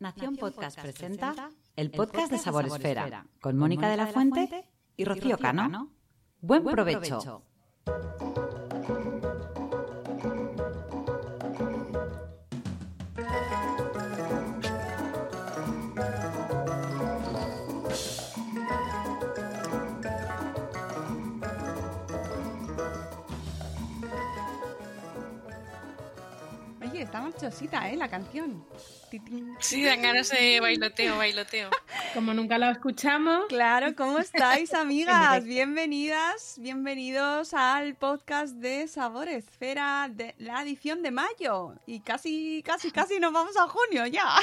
Nación Podcast presenta el podcast de Sabor Esfera con Mónica de la Fuente y Rocío Cano. Buen provecho. Está marchosita, ¿eh? La canción. Sí, dan ganas de bailoteo, bailoteo. Como nunca lo escuchamos, Claro, ¿cómo estáis, amigas? Bienvenidas, bienvenidos al podcast de Sabor Esfera de la edición de mayo. Y casi, casi, casi nos vamos a junio ya.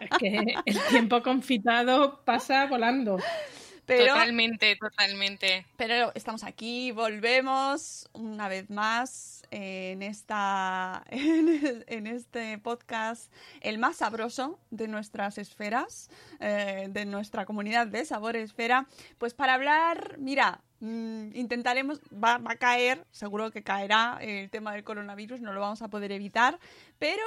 es que el tiempo confitado pasa volando. Pero, Totalmente, totalmente. pero estamos aquí, volvemos una vez más en esta en, en este podcast el más sabroso de nuestras esferas eh, de nuestra comunidad de sabor esfera pues para hablar mira mm, intentaremos va, va a caer seguro que caerá el tema del coronavirus no lo vamos a poder evitar pero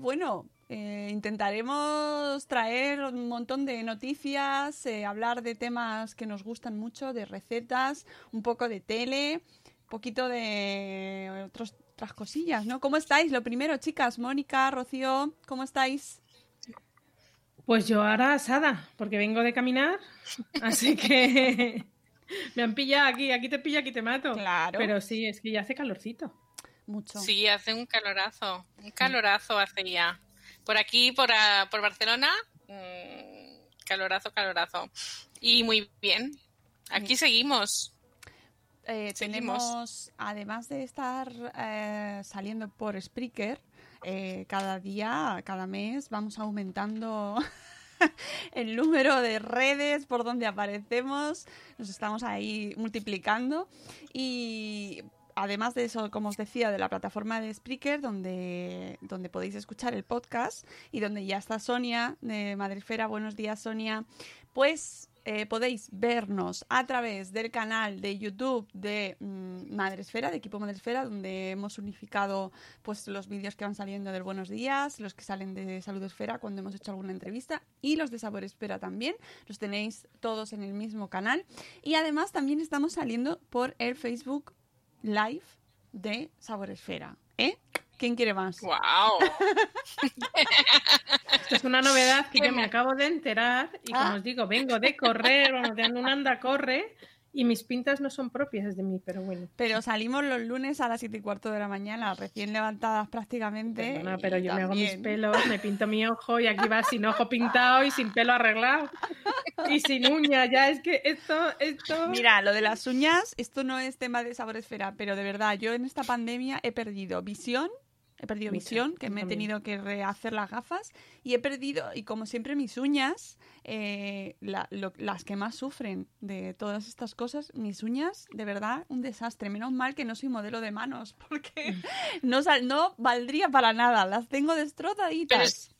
bueno eh, intentaremos traer un montón de noticias, eh, hablar de temas que nos gustan mucho, de recetas, un poco de tele, un poquito de otros- otras cosillas, ¿no? ¿Cómo estáis? Lo primero, chicas, Mónica, Rocío, ¿cómo estáis? Pues yo ahora asada, porque vengo de caminar, así que me han pillado aquí, aquí te pillo, aquí te mato. Claro. Pero sí, es que ya hace calorcito. Mucho. Sí, hace un calorazo. Un calorazo hace ya. Por aquí, por, ah, por Barcelona, mm, calorazo, calorazo. Y muy bien. Aquí seguimos. Eh, Seguimos. tenemos, además de estar eh, saliendo por Spreaker, eh, cada día, cada mes, vamos aumentando el número de redes por donde aparecemos. Nos estamos ahí multiplicando. Y además de eso, como os decía, de la plataforma de Spreaker, donde, donde podéis escuchar el podcast y donde ya está Sonia de Madresfera. Buenos días, Sonia. Pues eh, podéis vernos a través del canal de YouTube de mm, Madresfera, de Equipo Madresfera, donde hemos unificado pues los vídeos que van saliendo del Buenos Días, los que salen de Salud Esfera cuando hemos hecho alguna entrevista y los de Sabor Esfera también. Los tenéis todos en el mismo canal. Y además también estamos saliendo por el Facebook Live de Sabor Esfera. ¿Eh? ¿Quién quiere más? ¡Wow! Esto es una novedad que yo me acabo de enterar y como Ah. os digo, vengo de correr, vamos, de un anda, corre y mis pintas no son propias de mí, pero bueno. Pero salimos los lunes a las 7 y cuarto de la mañana, recién levantadas prácticamente. Perdona, pero yo me hago mis también- pelos, me pinto mi ojo y aquí va sin ojo pintado y sin pelo arreglado y sin uña. Ya es que esto, esto. Mira, lo de las uñas, esto no es tema de sabor esfera, pero de verdad, yo en esta pandemia he perdido visión, he perdido visión, que me he tenido que rehacer las gafas, y he perdido, y como siempre, mis uñas, eh, la- lo- las que más sufren de todas estas cosas, mis uñas, de verdad, un desastre. Menos mal que no soy modelo de manos, porque no, sal- no valdría para nada, las tengo destrozaditas.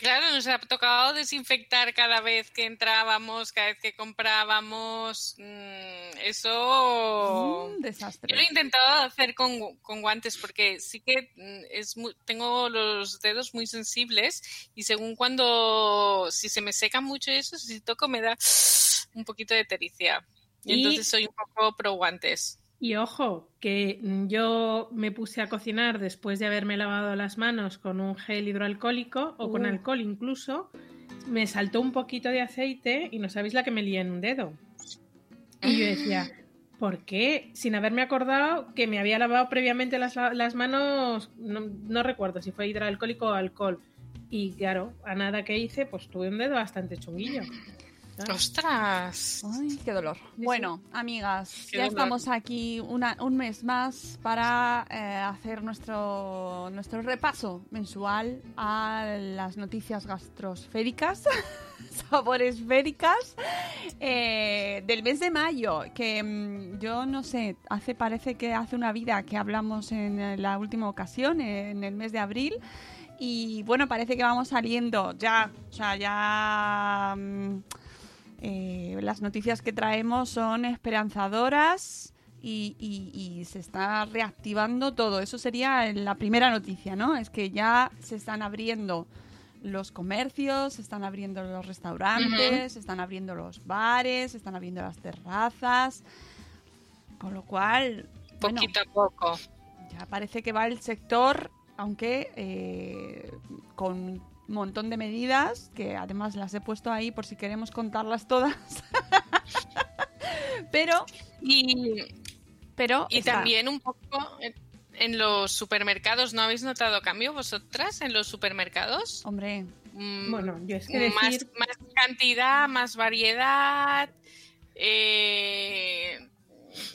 Claro, nos ha tocado desinfectar cada vez que entrábamos, cada vez que comprábamos. mm, eso. Un desastre. Yo lo he intentado hacer con, con guantes porque sí que mm, es mu- tengo los dedos muy sensibles y según cuando si se me seca mucho eso, si toco me da un poquito de tericia. Y, Y- entonces soy un poco pro guantes. Y ojo, que yo me puse a cocinar después de haberme lavado las manos con un gel hidroalcohólico o con Uh. alcohol incluso. Me saltó un poquito de aceite y no sabéis la que me lié en un dedo. Y yo decía, ¿por qué? Sin haberme acordado que me había lavado previamente las, las manos, no, no recuerdo si fue hidroalcohólico o alcohol. Y claro, a nada que hice, pues tuve un dedo bastante chunguillo. ¡Ostras! Ay, qué dolor. Bueno, amigas, Qué ya dolor. estamos aquí una- un mes más para eh, hacer nuestro, nuestro repaso mensual a las noticias gastrosféricas, saboresféricas, eh, del mes de mayo, que mm, yo no sé, hace parece que hace una vida que hablamos en la última ocasión, en el mes de abril, y bueno, parece que vamos saliendo ya, o sea, ya... eh, las noticias que traemos son esperanzadoras y, y- y se está reactivando todo. Eso sería la primera noticia, ¿no? Es que ya se están abriendo los comercios, se están abriendo los restaurantes, se están abriendo los bares, se están abriendo las terrazas. Con lo cual, bueno, Poquito a poco. ya parece que va el sector, aunque eh, con montón de medidas, que además las he puesto ahí por si queremos contarlas todas. pero, Y, pero y está. también un poco en- los supermercados, ¿no habéis notado cambio vosotras en los supermercados? Hombre, Mm, Bueno, yo es que más, decir, más cantidad, más variedad. eh,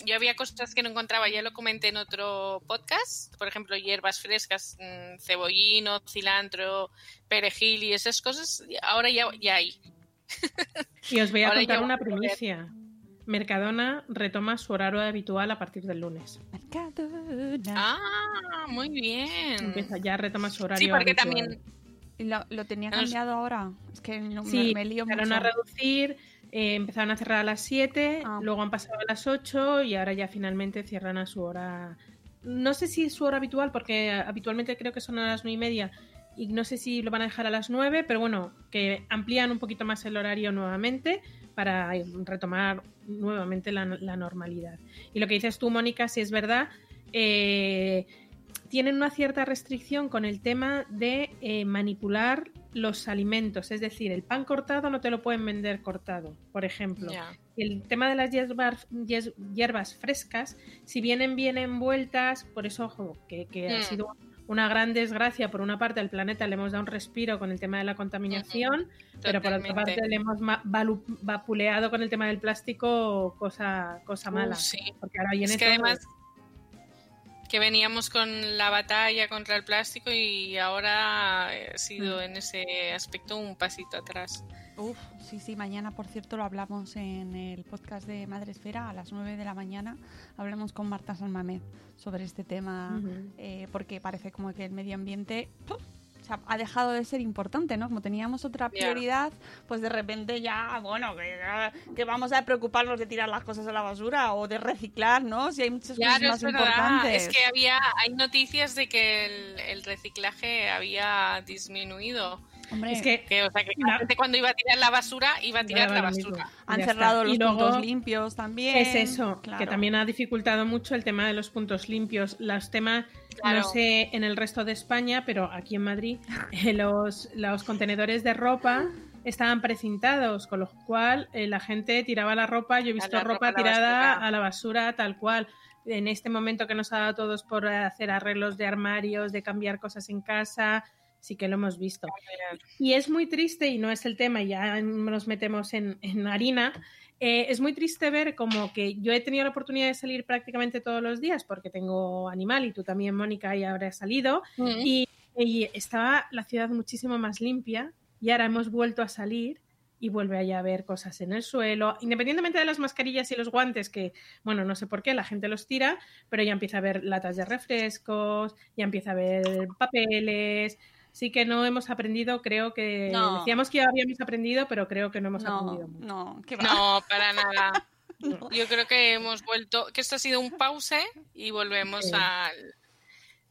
yo había cosas que no encontraba, ya lo comenté en otro podcast, por ejemplo, hierbas frescas, mm, cebollino, cilantro, perejil y esas cosas, ahora ya, ya hay. y os voy a ahora contar una primicia. Mercadona retoma su horario habitual a partir del lunes. Mercadona. Ah, muy bien. Empieza ya retoma su horario Sí, porque habitual. también ¿Y lo, lo tenía cambiado ahora? Es que no, me- Sí, me, lío mucho. empezaron a reducir, eh, empezaron a cerrar a las 7, Ah. luego han pasado a las 8 y ahora ya finalmente cierran a su hora. No sé si es su hora habitual, porque habitualmente creo que son a las 9 y media y no sé si lo van a dejar a las 9, pero bueno, que amplían un poquito más el horario nuevamente para retomar nuevamente la, la normalidad. Y lo que dices tú, Mónica, si es verdad, eh, tienen una cierta restricción con el tema de eh, manipular los alimentos, es decir, el pan cortado no te lo pueden vender cortado, por ejemplo. El tema de las hierbas, hierbas frescas, si vienen bien envueltas, por eso, ojo, que, que ha Mm. sido una gran desgracia, por una parte al planeta le hemos dado un respiro con el tema de la contaminación, pero por otra parte le hemos vapuleado con el tema del plástico, cosa, cosa Uh, mala. sí. Porque ahora viene Es que todo. además que veníamos con la batalla contra el plástico y ahora ha sido Mm. en ese aspecto un pasito atrás. Uf, sí, sí, mañana, por cierto, lo hablamos en el podcast de Madre Esfera a las 9 de la mañana. Hablamos con Marta Sanmamed sobre este tema, eh, porque parece como que el medio ambiente ¡puf! Sea, ha dejado de ser importante, ¿no? Como teníamos otra prioridad, pues de repente ya, bueno, que, que vamos a preocuparnos de tirar las cosas a la basura o de reciclar, ¿no? Si hay muchas Claro, cosas es más verdad. importantes. Es que había, hay noticias de que el, el reciclaje había disminuido. Hombre, Es que Que, o sea, que cuando iba a tirar la basura, iba a tirar la basura. han ya cerrado está. los luego- puntos limpios también. Es eso, claro. que también ha dificultado mucho el tema de los puntos limpios. Los temas, Claro. no sé en el resto de España, pero aquí en Madrid, eh, los, los contenedores de ropa estaban precintados, con lo cual eh, la gente tiraba la ropa. Yo he visto la ropa, ropa tirada a la basura tal cual. En este momento que nos ha dado a todos por hacer arreglos de armarios, de cambiar cosas en casa, sí que lo hemos visto. Y es muy triste, y no es el tema, ya nos metemos en, en harina. Eh, es muy triste ver como que yo he tenido la oportunidad de salir prácticamente todos los días porque tengo animal y tú también, Mónica, y ahora has salido. Mm. Y, y estaba la ciudad muchísimo más limpia y ahora hemos vuelto a salir y vuelve allá a haber cosas en el suelo, independientemente de las mascarillas y los guantes, que, bueno, no sé por qué la gente los tira, pero ya empieza a haber latas de refrescos, ya empieza a haber papeles. Sí que no hemos aprendido, creo que No. decíamos que ya habíamos aprendido, pero creo que no hemos No, aprendido mucho. no, que va. No, para nada. No. Yo creo que hemos vuelto, que esto ha sido un pause y volvemos Sí. al,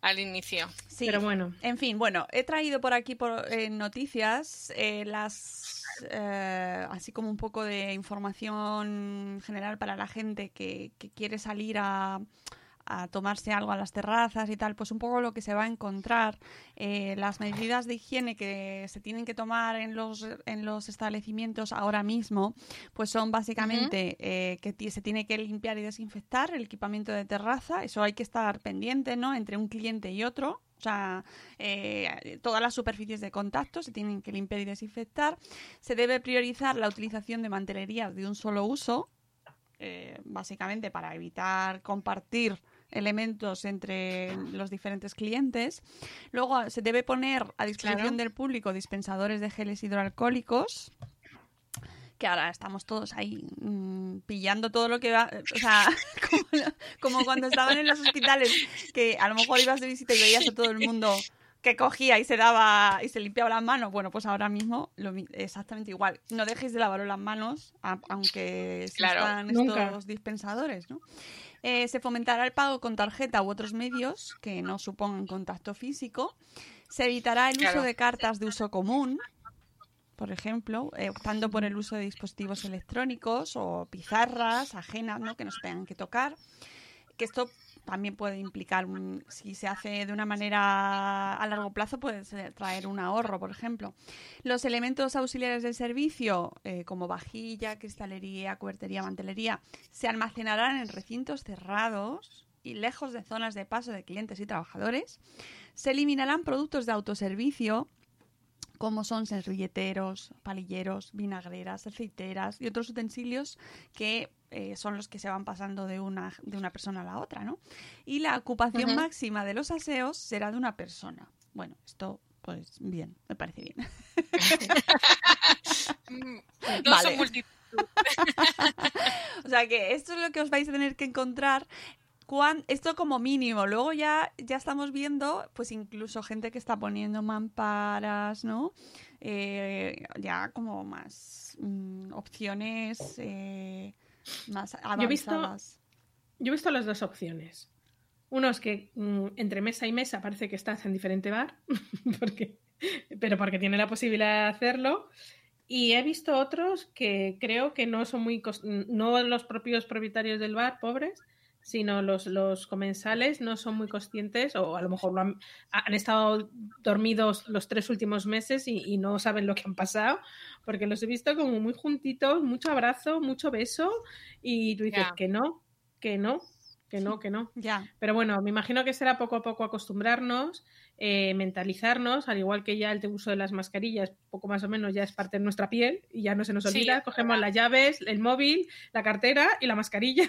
al inicio. Sí. Pero bueno, En fin, bueno, he traído por aquí por, eh, noticias eh, las eh, así como un poco de información general para la gente que, que quiere salir a, a tomarse algo a las terrazas y tal, pues un poco lo que se va a encontrar, eh, las medidas de higiene que se tienen que tomar en los, en los establecimientos ahora mismo, pues son básicamente eh, que se tiene que limpiar y desinfectar el equipamiento de terraza, eso hay que estar pendiente, ¿no? Entre un cliente y otro, o sea, eh, todas las superficies de contacto se tienen que limpiar y desinfectar. Se debe priorizar la utilización de mantelerías de un solo uso, eh, básicamente para evitar compartir elementos entre los diferentes clientes. Luego se debe poner a disposición Claro. del público dispensadores de geles hidroalcohólicos que ahora estamos todos ahí mm, pillando todo lo que va, o sea, como, cuando estaban en los hospitales, que a lo mejor ibas de visita y veías a todo el mundo que cogía y se daba y se limpiaba las manos. Bueno, pues ahora mismo lo, mi- exactamente igual. No dejéis de lavaros las manos, a- aunque Claro, nunca. estos dispensadores, ¿no? Eh, se fomentará el pago con tarjeta u otros medios que no supongan contacto físico. Se evitará el uso de cartas de uso común, por ejemplo, eh, optando por el uso de dispositivos electrónicos o pizarras ajenas, ¿no? Que no se tengan que tocar. Que esto también puede implicar, un- si se hace de una manera a largo plazo, puede traer un ahorro, por ejemplo. Los elementos auxiliares del servicio, eh, como vajilla, cristalería, cubertería, mantelería, se almacenarán en recintos cerrados y lejos de zonas de paso de clientes y trabajadores. Se eliminarán productos de autoservicio como son servilleteros, palilleros, vinagreras, aceiteras y otros utensilios que eh, son los que se van pasando de una, de una persona a la otra, ¿no? Y la ocupación máxima de los aseos será de una persona. Bueno, esto, pues bien, me parece bien. No Vale. son multitud. O sea que esto es lo que os vais a tener que encontrar. Esto como mínimo. Luego ya, ya estamos viendo, pues incluso gente que está poniendo mamparas, ¿no? Eh, ya como más mm, opciones eh, más Yo he visto- avanzadas. Yo he visto las dos opciones. Uno es que mm, entre mesa y mesa parece que estás en diferente bar, porque, pero porque tiene la posibilidad de hacerlo. Y he visto otros que creo que no son muy, no los propios propietarios del bar, pobres, sino los, los comensales no son muy conscientes o a lo mejor lo han, han estado dormidos los tres últimos meses y, y no saben lo que han pasado, porque los he visto como muy juntitos, mucho abrazo, mucho beso y tú dices que no, que no, que no, que no. Ya, Pero bueno, me imagino que será poco a poco acostumbrarnos, eh, mentalizarnos, al igual que ya el uso de las mascarillas, poco más o menos ya es parte de nuestra piel y ya no se nos olvida. Cogemos verdad. las llaves, el móvil, la cartera y la mascarilla.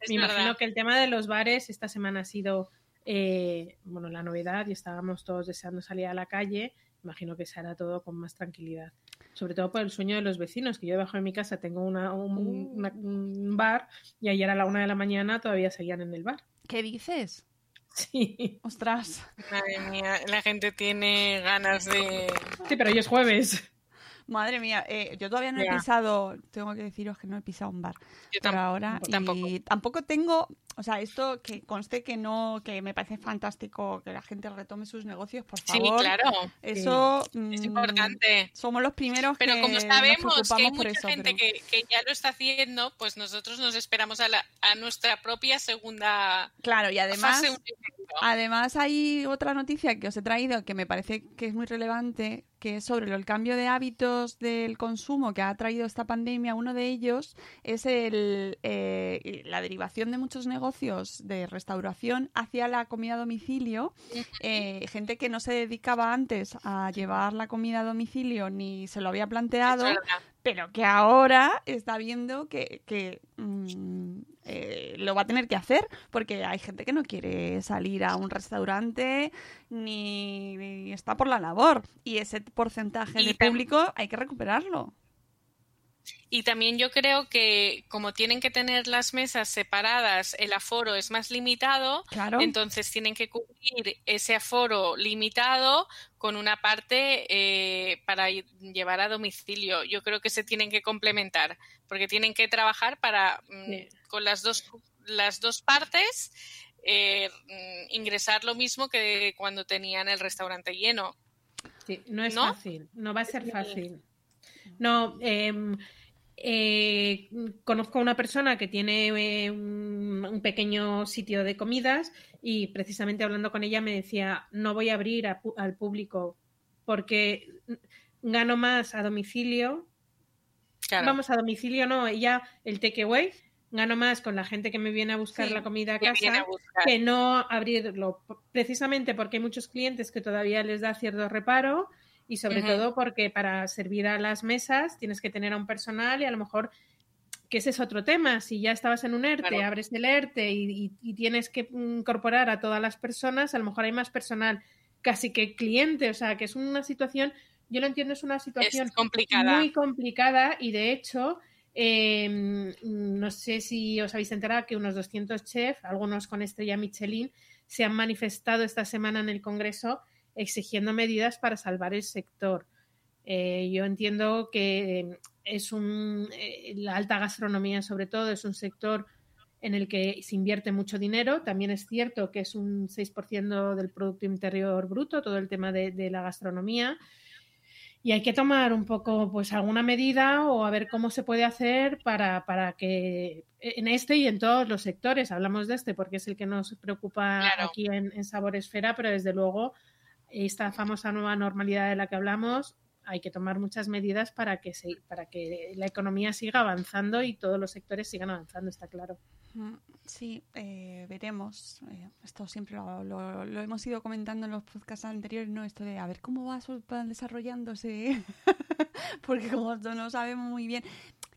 Es me imagino que el tema de los bares esta semana ha sido, eh, bueno, la novedad y estábamos todos deseando salir a la calle. Imagino que se hará todo con más tranquilidad. Sobre todo por el sueño de los vecinos, que yo debajo de mi casa tengo una- un, Uh. una- un bar y ayer a la una de la mañana todavía seguían en el bar. ¿qué dices? Sí. Ostras. Madre mía, la gente tiene ganas de... Sí, pero hoy es jueves. Madre mía, eh, yo todavía no he Ya. pisado, tengo que deciros que no he pisado un bar Yo tampoco. ahora tampoco. y tampoco tengo, o sea, esto que conste que no, que me parece fantástico que la gente retome sus negocios, por Sí, favor. claro, Eso es mm, importante. Somos los primeros Pero que como nos sabemos que hay mucha eso. gente pero- que, que ya lo está haciendo, pues nosotros nos esperamos a, la, a nuestra propia segunda Claro, y además, fase. además hay otra noticia que os he traído que me parece que es muy relevante, que es sobre el cambio de hábitos del consumo que ha traído esta pandemia. Uno de ellos es el, eh, la derivación de muchos negocios de restauración hacia la comida a domicilio. Eh, gente que no se dedicaba antes a llevar la comida a domicilio ni se lo había planteado, pero que ahora está viendo que, que, mm, eh, lo va a tener que hacer porque hay gente que no quiere salir a un restaurante ni, ni está por la labor y ese porcentaje Y de público hay que recuperarlo. Y también yo creo que como tienen que tener las mesas separadas, el aforo es más limitado, Claro. entonces tienen que cubrir ese aforo limitado con una parte eh, para llevar a domicilio. Yo creo que se tienen que complementar, porque tienen que trabajar para mm, Sí. con las dos las dos partes eh, mm, ingresar lo mismo que cuando tenían el restaurante lleno. Sí, no es ¿No? fácil, no va a ser fácil. No, em, eh, conozco a una persona que tiene eh, un, un pequeño sitio de comidas y precisamente hablando con ella me decía, no voy a abrir a al público porque gano más a domicilio. Claro. Vamos a domicilio, no, ella el takeaway, gano más con la gente que me viene a buscar Sí, la comida a casa a que no abrirlo, precisamente porque hay muchos clientes que todavía les da cierto reparo y sobre todo porque para servir a las mesas tienes que tener a un personal y a lo mejor que ese es otro tema, si ya estabas en un ERTE, Claro. abres el ERTE y, y- y tienes que incorporar a todas las personas, a lo mejor hay más personal casi que cliente, o sea, que es una situación, yo lo entiendo, es una situación Es complicada. muy complicada y de hecho, eh, no sé si os habéis enterado que unos 200 chefs, algunos con estrella Michelin, se han manifestado esta semana en el Congreso exigiendo medidas para salvar el sector. Eh, yo entiendo que es un, eh, la alta gastronomía sobre todo es un sector en el que se invierte mucho dinero. También es cierto que es un 6% del Producto Interior Bruto, todo el tema de, de, la gastronomía. Y hay que tomar un poco, pues, alguna medida o a ver cómo se puede hacer para, para que en este y en todos los sectores, hablamos de este porque es el que nos preocupa Claro. aquí en, en Sabor Esfera, pero desde luego esta famosa nueva normalidad de la que hablamos, hay que tomar muchas medidas para que, se, para que la economía siga avanzando y todos los sectores sigan avanzando, está claro. Mm, Sí, eh, veremos. Eh, esto siempre lo, lo- hemos ido comentando en los podcasts anteriores, ¿no? Esto de a ver cómo va desarrollándose. Porque como no sabemos muy bien,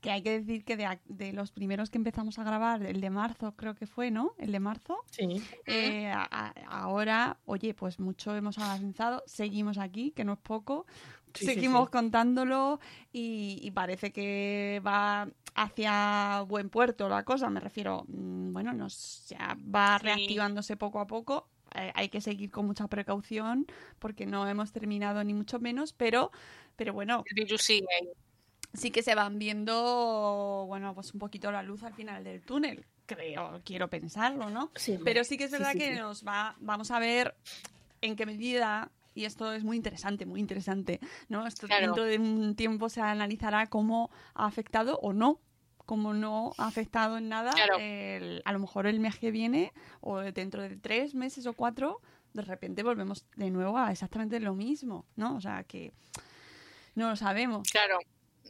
que hay que decir que de, de los primeros que empezamos a grabar, el de marzo creo que fue, ¿no? El de marzo. Sí. Eh, a- a- ahora, oye, pues mucho hemos avanzado, seguimos aquí, que no es poco, Sí, seguimos sí. contándolo y, y parece que va hacia buen puerto la cosa, me refiero, mm, bueno, nos ya va reactivándose poco a poco. eh, hay que seguir con mucha precaución porque no hemos terminado ni mucho menos, pero, pero bueno, El virus sigue. Sí que se van viendo, bueno, pues un poquito la luz al final del túnel, creo, quiero pensarlo, ¿no? Sí, Pero sí que es verdad sí, que sí. nos va, vamos a ver en qué medida, y esto es muy interesante, muy interesante, ¿no? Esto Claro. dentro de un tiempo se analizará cómo ha afectado o no, cómo no ha afectado en nada, Claro. el- a lo mejor el mes que viene o dentro de tres meses o cuatro, de repente volvemos de nuevo a exactamente lo mismo, ¿no? O sea que no lo sabemos. Claro.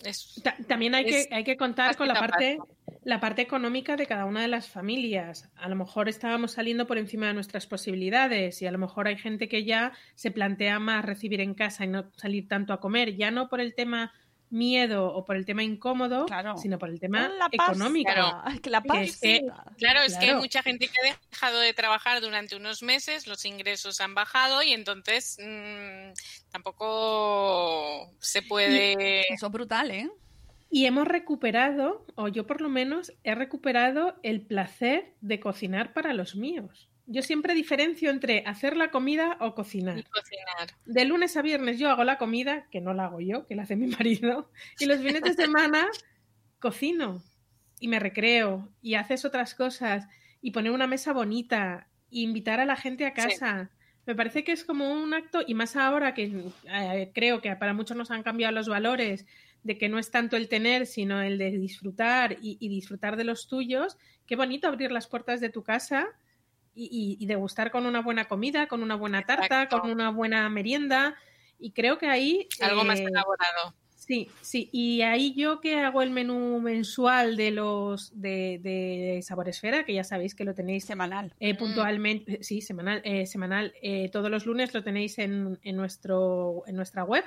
Es, Ta- También hay Es que, hay que contar con la parte, la parte económica de cada una de las familias. A lo mejor estábamos saliendo por encima de nuestras posibilidades y a lo mejor hay gente que ya se plantea más recibir en casa y no salir tanto a comer, ya no por el tema miedo o por el tema incómodo, Claro. sino por el tema La económico. Claro. que la Que es que- pasta. Claro, es que hay mucha gente que ha dejado de trabajar durante unos meses, los ingresos han bajado y entonces mm, tampoco se puede. Eso es brutal, ¿eh? Y hemos recuperado, o yo por lo menos he recuperado el placer de cocinar para los míos. Yo siempre diferencio entre hacer la comida o cocinar. De lunes a viernes yo hago la comida, que no la hago yo, que la hace mi marido, y los fines de semana cocino y me recreo y haces otras cosas y poner una mesa bonita e invitar a la gente a casa. Me parece que es como un acto, y más ahora que eh, creo que para muchos nos han cambiado los valores, de que no es tanto el tener, sino el de disfrutar y, y disfrutar de los tuyos. Qué bonito abrir las puertas de tu casa y, y- degustar con una buena comida, con una buena tarta, Exacto. con una buena merienda. Y creo que ahí... Algo más eh, elaborado. Sí, sí. Y ahí yo que hago el menú mensual de los de, de Sabor Esfera, que ya sabéis que lo tenéis Semanal. eh, Mm. puntualmente, sí, semanal, eh, semanal eh, todos los lunes lo tenéis en, en nuestro, en nuestra web.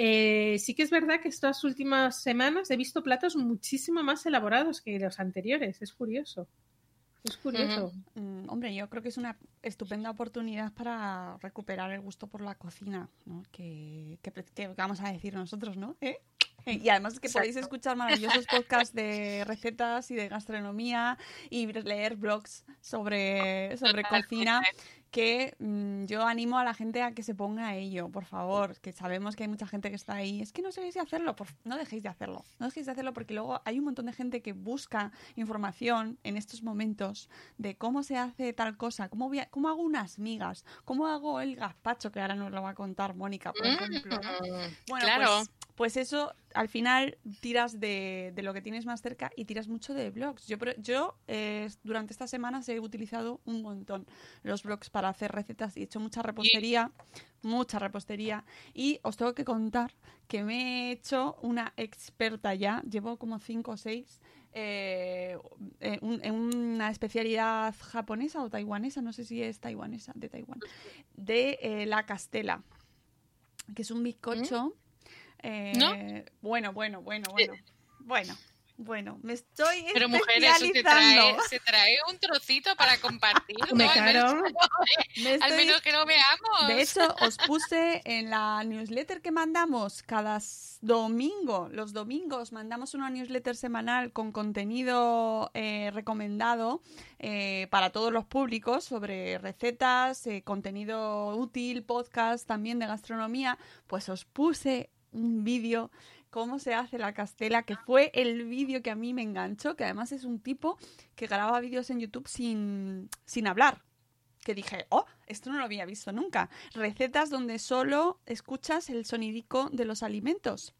Eh, sí que es verdad que estas últimas semanas he visto platos muchísimo más elaborados que los anteriores. Es curioso. Es curioso. Mm, hombre, yo creo que es una estupenda oportunidad para recuperar el gusto por la cocina, ¿no? Que, que, vamos a decir nosotros, ¿no? ¿Eh? Y además que podéis escuchar maravillosos podcasts de recetas y de gastronomía y leer blogs sobre, sobre cocina que mm, yo animo a la gente a que se ponga a ello, por favor, que sabemos que hay mucha gente que está ahí, es que no sabéis de hacerlo, por- no dejéis de hacerlo, no dejéis de hacerlo porque luego hay un montón de gente que busca información en estos momentos de cómo se hace tal cosa, cómo, voy a- cómo hago unas migas, cómo hago el gazpacho, que ahora nos lo va a contar Mónica, por ejemplo. Mm, Bueno, claro. pues, pues eso, al final tiras de, lo que tienes más cerca y tiras mucho de blogs. Yo, yo eh, durante estas semanas he utilizado un montón los blogs para hacer recetas y he hecho mucha repostería, mucha repostería. Y os tengo que contar que me he hecho una experta ya, llevo como cinco o seis. eh, eh, un- en una especialidad japonesa o taiwanesa, no sé si es taiwanesa, de Taiwán, de eh, la castela, que es un bizcocho. Eh, ¿No? Bueno, bueno, bueno, bueno. Bueno, bueno, me estoy Pero mujeres, trae, se trae un trocito para compartir. Me ¿no? Al, menos, caro. Me al estoy- menos que lo veamos. De hecho, os puse en la newsletter que mandamos cada domingo, los domingos mandamos una newsletter semanal con contenido eh, recomendado eh, para todos los públicos sobre recetas, eh, contenido útil, podcast también de gastronomía, pues os puse un vídeo cómo se hace la castela, que fue el vídeo que a mí me enganchó, que además es un tipo que graba vídeos en YouTube sin, sin hablar. Que dije, oh, esto no lo había visto nunca. Recetas donde solo escuchas el sonidico de los alimentos.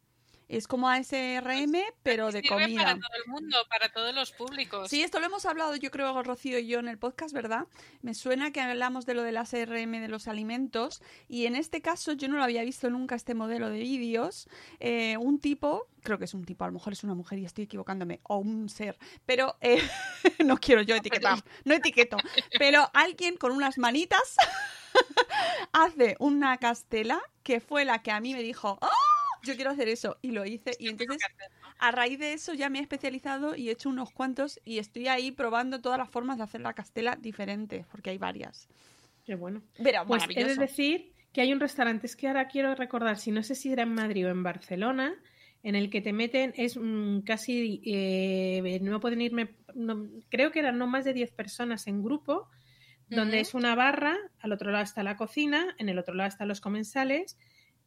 Es como ASRM, pero de Sirve comida. para todo el mundo, para todos los públicos. Sí, esto lo hemos hablado yo creo Rocío y yo en el podcast, ¿verdad? Me suena que hablamos de lo del ASRM de los alimentos y en este caso yo no lo había visto nunca este modelo de vídeos. Eh, un tipo, creo que es un tipo, a lo mejor es una mujer y estoy equivocándome, o un ser, pero eh, no quiero yo etiquetar, no etiqueto, pero alguien con unas manitas hace una castela que fue la que a mí me dijo, ¡Oh! Yo quiero hacer eso y lo hice y entonces a raíz de eso ya me he especializado y he hecho unos cuantos y estoy ahí probando todas las formas de hacer la castela diferente, porque hay varias. Qué bueno. Pero Pues he de decir que hay un restaurante, es que ahora quiero recordar, si no sé si era en Madrid o en Barcelona, en el que te meten, es mm, casi, eh, no pueden irme, no- creo que eran no más de 10 personas en grupo, donde es una barra, al otro lado está la cocina, en el otro lado están los comensales,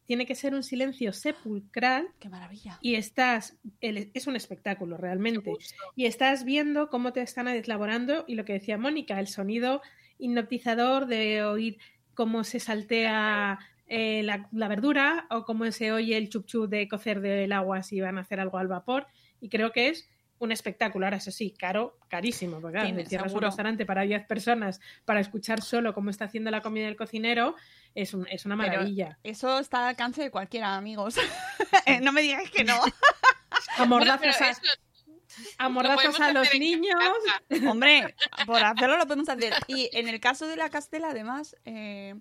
tiene que ser un silencio sepulcral Qué maravilla. y estás, el- es un espectáculo realmente, y estás viendo cómo te están elaborando y lo que decía Mónica, el sonido hipnotizador de oír cómo se saltea eh, la, la verdura o cómo se oye el chup chup de cocer del agua si van a hacer algo al vapor. Y creo que es un espectáculo. Ahora, eso sí, caro, carísimo, porque claro, si cierras un restaurante para 10 personas para escuchar solo cómo está haciendo la comida el cocinero, es, un- es una Pero- maravilla. Eso está al alcance de cualquiera, amigos. No me digáis que no. A Bueno, a- eso a, lo los niños. Hombre, por hacerlo lo podemos hacer. Y en el caso de la castela, además, eh,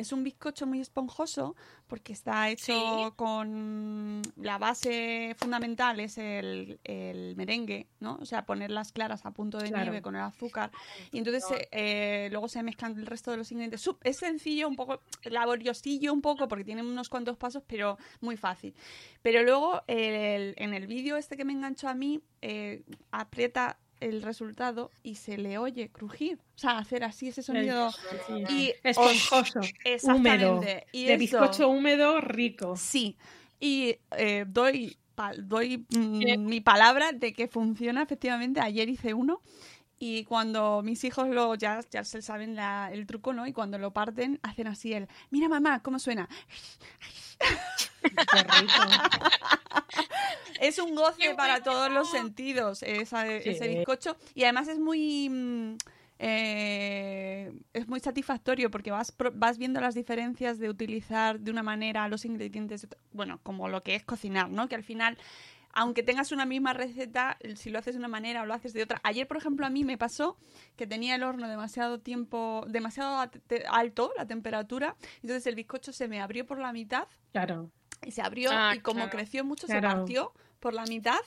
es un bizcocho muy esponjoso porque está hecho Sí. con la base fundamental es el, el merengue, ¿no? O sea, poner las claras a punto de Claro. nieve con el azúcar. Y entonces eh, eh, luego se mezclan el resto de los ingredientes. Es sencillo, un poco laboriosillo, un poco, porque tiene unos cuantos pasos, pero muy fácil. Pero luego el- en el vídeo este que me enganchó a mí, eh, aprieta el resultado y se le oye crujir. O sea, hacer así ese sonido. Sí. Y Esponjoso, húmedo, Y de eso- bizcocho húmedo rico. Sí. Y eh, doy, doy mm, mi palabra de que funciona efectivamente. Ayer hice uno. Y cuando mis hijos lo ya, ya se saben la- el truco, ¿no? Y cuando lo parten, hacen así el, mira mamá, ¿cómo suena? Qué rico. Es un goce ¡Qué para bueno! todos los sentidos esa- Sí. ese bizcocho. Y además es muy... mm, eh, es muy satisfactorio porque vas, pro- vas viendo las diferencias de utilizar de una manera los ingredientes, de otra- bueno, como lo que es cocinar, ¿no? Que al final, aunque tengas una misma receta, si lo haces de una manera o lo haces de otra. Ayer, por ejemplo, a mí me pasó que tenía el horno demasiado tiempo, demasiado alto, la temperatura, entonces el bizcocho se me abrió por la mitad Claro. Y se abrió Ah, y como claro. creció mucho Claro. se partió por la mitad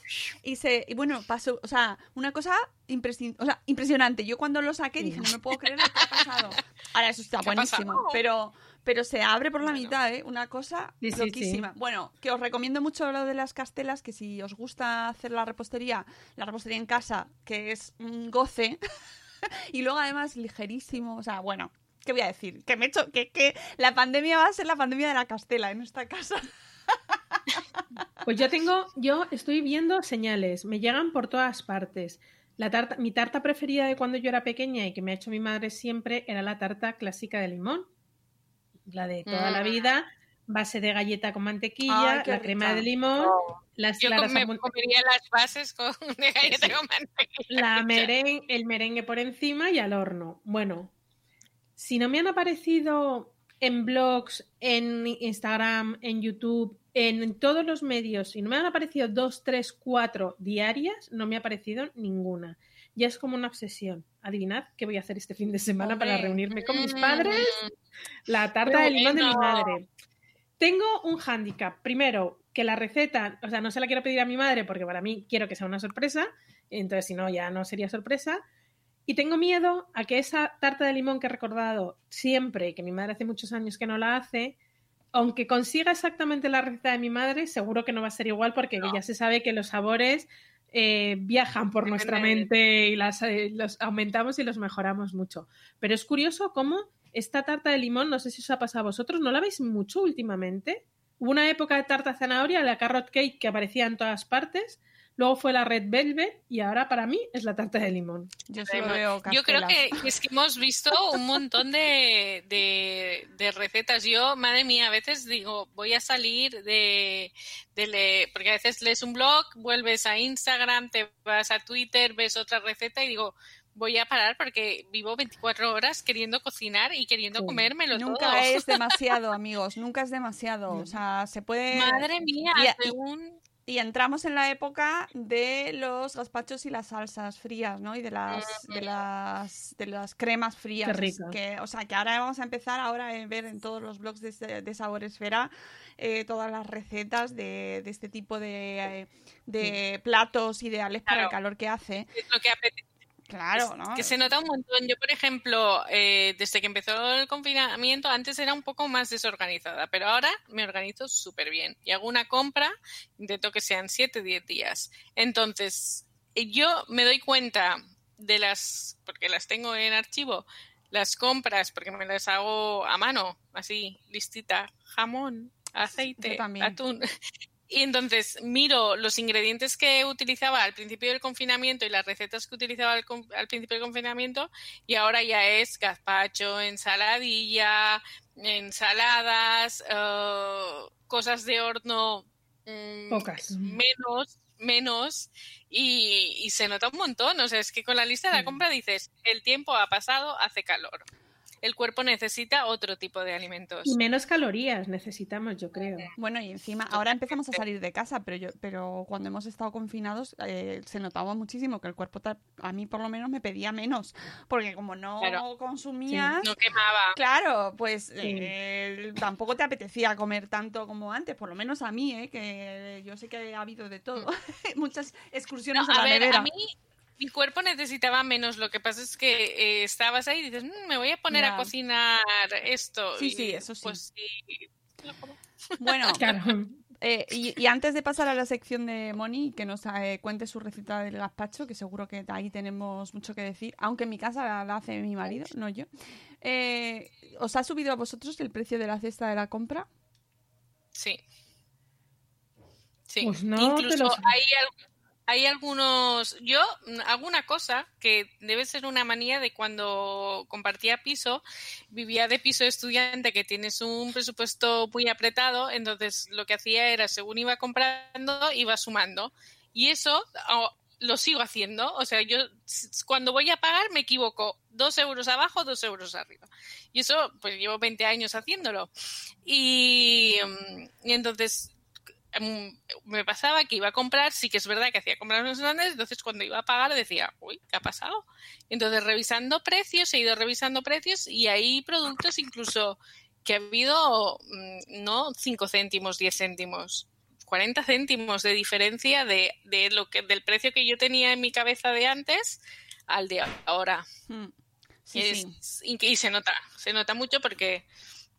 y se y bueno pasó o sea una cosa impresi- o sea, impresionante. Yo cuando lo saqué dije no me puedo creer lo que ha pasado ahora eso está ¿Qué ha buenísimo. Pero pero se abre por la Bueno. mitad eh una cosa Sí, sí, loquísima. Bueno que os recomiendo mucho lo de las castelas que si os gusta hacer la repostería la repostería en casa que es un goce y luego además ligerísimo o sea bueno ¿Qué voy a decir? Que me he hecho, que, que la pandemia va a ser la pandemia de la castela en esta casa. Pues yo tengo, yo estoy viendo señales, me llegan por todas partes. La tarta, mi tarta preferida de cuando yo era pequeña y que me ha hecho mi madre siempre era la tarta clásica de limón. La de toda la Mm. vida, base de galleta con mantequilla, Ay, la crema rica. de limón, las Yo claras me comería las bases con de galleta Sí. con mantequilla. la el merengue por encima y al horno. Bueno, si no me han aparecido en blogs, en Instagram, en YouTube, en todos los medios, si no me han aparecido dos, tres, cuatro diarias, no me ha aparecido ninguna. Ya es como una obsesión. Adivinad qué voy a hacer este fin de semana para reunirme con mis Mm, padres. La tarta de limón de mi madre. Tengo un hándicap. Primero, que la receta, o sea, no se la quiero pedir a mi madre porque para mí quiero que sea una sorpresa. Entonces, si no, ya no sería sorpresa. Y tengo miedo a que esa tarta de limón que he recordado siempre, que mi madre hace muchos años que no la hace, aunque consiga exactamente la receta de mi madre, seguro que no va a ser igual porque No. ya se sabe que los sabores eh, viajan por Depende nuestra mente y las, eh, los aumentamos y los mejoramos mucho. Pero es curioso cómo esta tarta de limón, no sé si os ha pasado a vosotros, ¿no la veis mucho últimamente? Hubo una época de tarta zanahoria, la carrot cake que aparecía en todas partes. Luego fue la red velvet y ahora para mí es la tarta de limón. Yo, solo veo Yo creo que es que hemos visto un montón de, de- de recetas. Yo, madre mía, a veces digo, voy a salir de, de le- porque a veces lees un blog, vuelves a Instagram, te vas a Twitter, ves otra receta y digo, voy a parar porque vivo 24 horas queriendo cocinar y queriendo Sí. comérmelo Nunca todo. es demasiado, amigos, nunca es demasiado. O sea, se puede... Madre mía, y- según... Y entramos en la época de los gazpachos y las salsas frías, ¿no? Y de las de las de las cremas frías. Qué rico. Que, o sea, que ahora vamos a empezar ahora a ver en todos los blogs de, de Sabor Esfera eh, todas las recetas de, de este tipo de, eh, de platos ideales para el calor que hace. es lo que apetece. Claro, ¿no? Que se nota un montón. Yo, por ejemplo, eh, desde que empezó el confinamiento, antes era un poco más desorganizada, pero ahora me organizo súper bien. Y hago una compra, intento que sean 7, 10 días. Entonces, eh, yo me doy cuenta de las, porque las tengo en archivo, las compras, porque me las hago a mano, así, listita, jamón, aceite, atún. Y entonces miro los ingredientes que utilizaba al principio del confinamiento y las recetas que utilizaba al, principio del confinamiento y ahora ya es gazpacho, ensaladilla, ensaladas, eh, cosas de horno mm, Pocas. menos, menos y, y se nota un montón. O sea, es que con la lista de la Mm. compra dices, el tiempo ha pasado, hace calor. El cuerpo necesita otro tipo de alimentos. Y menos calorías necesitamos, yo creo. Bueno, y encima, ahora empezamos a salir de casa, pero yo, pero cuando hemos estado confinados eh, se notaba muchísimo que el cuerpo, a mí por lo menos me pedía menos, porque como no Claro. consumías, No quemaba. claro, pues eh, tampoco te apetecía comer tanto como antes, por lo menos a mí, eh, que yo sé que ha habido de todo, muchas excursiones No, a la ver, nevera. a mí mi cuerpo necesitaba menos. Lo que pasa es que eh, estabas ahí y dices, "Mm, me voy a poner a cocinar esto. Sí, y, sí, eso sí. Pues sí. Bueno, Claro. Eh, y, y antes de pasar a la sección de Moni, que nos eh, cuente su receta del gazpacho, que seguro que ahí tenemos mucho que decir, aunque en mi casa la, la hace mi marido, no yo. Eh, ¿Os ha subido a vosotros el precio de la cesta de la compra? Sí. Sí. Pues no Incluso hay, hay algunos. Yo, mm, alguna cosa que debe ser una manía de cuando compartía piso, vivía de piso estudiante que tienes un presupuesto muy apretado, entonces lo que hacía era, según iba comprando, iba sumando. Y eso lo sigo haciendo. O sea, yo cuando voy a pagar me equivoco. Dos euros abajo, dos euros arriba. Y eso, pues llevo 20 años haciéndolo. Y, mm, y entonces me pasaba que iba a comprar, sí que es verdad que hacía compras más grandes, entonces cuando iba a pagar decía, uy, ¿qué ha pasado? Entonces revisando precios, he ido revisando precios y hay productos incluso que ha habido mm, no 5 céntimos, 10 céntimos, 40 céntimos de diferencia de, de lo que del precio que yo tenía en mi cabeza de antes al de ahora. Mm. Sí, sí. y se nota, se nota mucho porque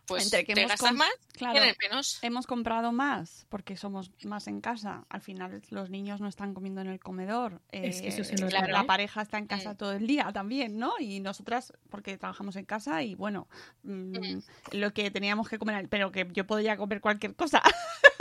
pues Entre que te hemos gastas más, Claro, menos. hemos comprado más porque somos más en casa. Al final los niños no están comiendo en el comedor. Es que eso se Eh, nota, la ¿eh? pareja está en casa Mm. todo el día también, ¿no? Y nosotras, porque trabajamos en casa y bueno, mm, lo que teníamos que comer, pero que yo podía comer cualquier cosa.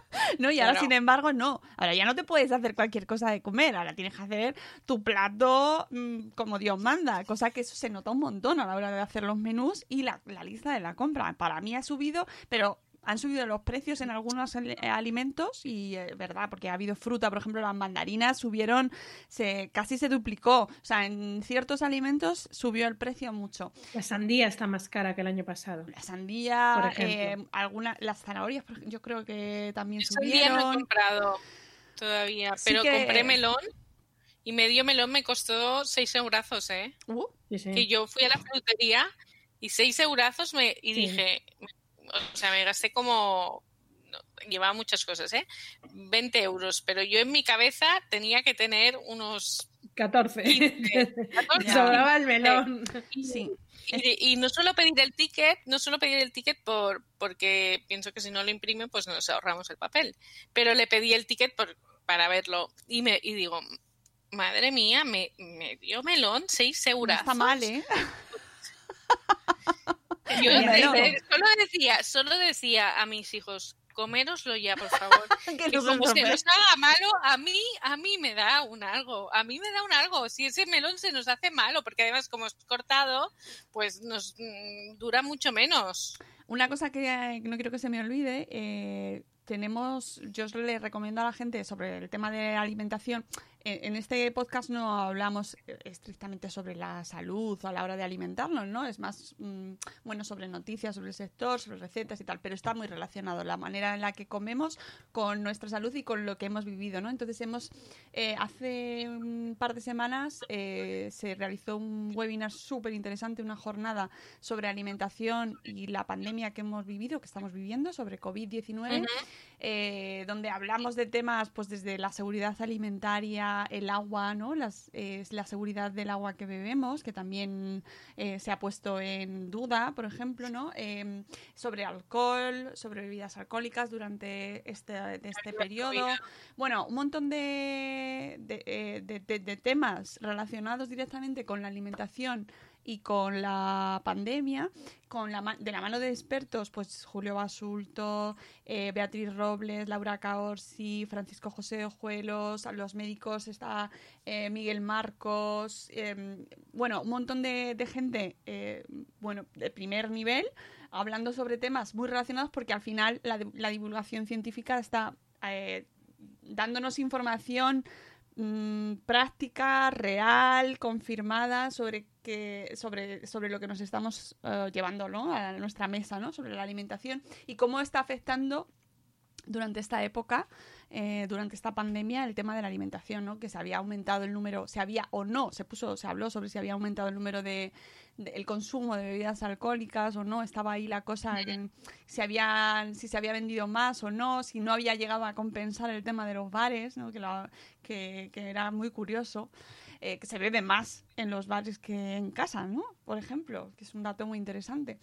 ¿No? Y ahora, sin embargo, no. Ahora ya no te puedes hacer cualquier cosa de comer. Ahora tienes que hacer tu plato mm, como Dios manda. Cosa que eso se nota un montón a la hora de hacer los menús y la, la lista de la compra. Para mí ha subido, pero han subido los precios en algunos ali- alimentos y, eh, ¿verdad? Porque ha habido fruta, por ejemplo, las mandarinas subieron, se, casi se duplicó. O sea, en ciertos alimentos subió el precio mucho. La sandía está más cara que el año pasado. La sandía, Por ejemplo. eh, alguna, las zanahorias, yo creo que también Ese día no he subieron. comprado todavía, pero que- compré melón y medio melón me costó seis eurazos, ¿eh? Uh, Sí, sí. Que yo fui a la frutería y seis eurazos me, y Sí. dije, o sea, me gasté como, no, llevaba muchas cosas, ¿eh? 20 euros, pero yo en mi cabeza tenía que tener unos 14. 14. Ya. Sobraba el melón. sí. Y, y no suelo pedir el ticket, no suelo pedir el ticket por, porque pienso que si no lo imprime, pues nos ahorramos el papel. Pero le pedí el ticket por, para verlo y me y digo, madre mía, me, me dio melón seis No euros. está mal, ¿eh? Yo Bueno. eh, solo decía, solo decía a mis hijos, coméroslo ya, por favor. Que no como se nos haga malo, a mí, a mí me da un algo, a mí me da un algo. Si ese melón se nos hace malo, porque además como es cortado, pues nos mm, dura mucho menos. Una cosa que eh, no quiero que se me olvide, eh, tenemos, yo le recomiendo a la gente sobre el tema de alimentación. En, este podcast no hablamos eh, estrictamente sobre la salud o a la hora de alimentarnos, ¿no? Es más, mm, bueno, sobre noticias, sobre el sector, sobre recetas y tal, pero está muy relacionado la manera en la que comemos con nuestra salud y con lo que hemos vivido, ¿no? Entonces hemos, eh, hace un par de semanas eh, se realizó un webinar súper interesante, una jornada sobre alimentación y la pandemia que hemos vivido, que estamos viviendo, sobre COVID-19, eh, donde hablamos de temas pues desde la seguridad alimentaria, el agua, ¿no? Las, eh, la seguridad del agua que bebemos, que también eh, se ha puesto en duda, por ejemplo, ¿no? Em, sobre alcohol, sobre bebidas alcohólicas durante este, de este periodo. Bueno, un montón de, eh, de- de- de temas relacionados directamente con la alimentación y con la pandemia, con la, de la mano de expertos, pues Julio Basulto, eh, Beatriz Robles, Laura Caorsi, Francisco José Ojuelos, a los médicos está eh, Miguel Marcos, em, bueno, un montón de, gente, eh, bueno, de primer nivel, hablando sobre temas muy relacionados porque al final la, di- la divulgación científica está dándonos información mm, práctica, real, confirmada sobre que sobre, sobre lo que nos estamos eh, llevando ¿no? a nuestra mesa, ¿no? sobre la alimentación y cómo está afectando durante esta época, eh, durante esta pandemia, el tema de la alimentación, ¿no? Que se había aumentado el número, se había o no, se puso, se habló sobre si había aumentado el número de, de- el consumo de bebidas alcohólicas o no, estaba ahí la cosa en si había, si se había vendido más o no, si no había llegado a compensar el tema de los bares, ¿no? Que, la- que, que era muy curioso. eh, que se bebe más en los bares que en casa, ¿no? Por ejemplo, que es un dato muy interesante.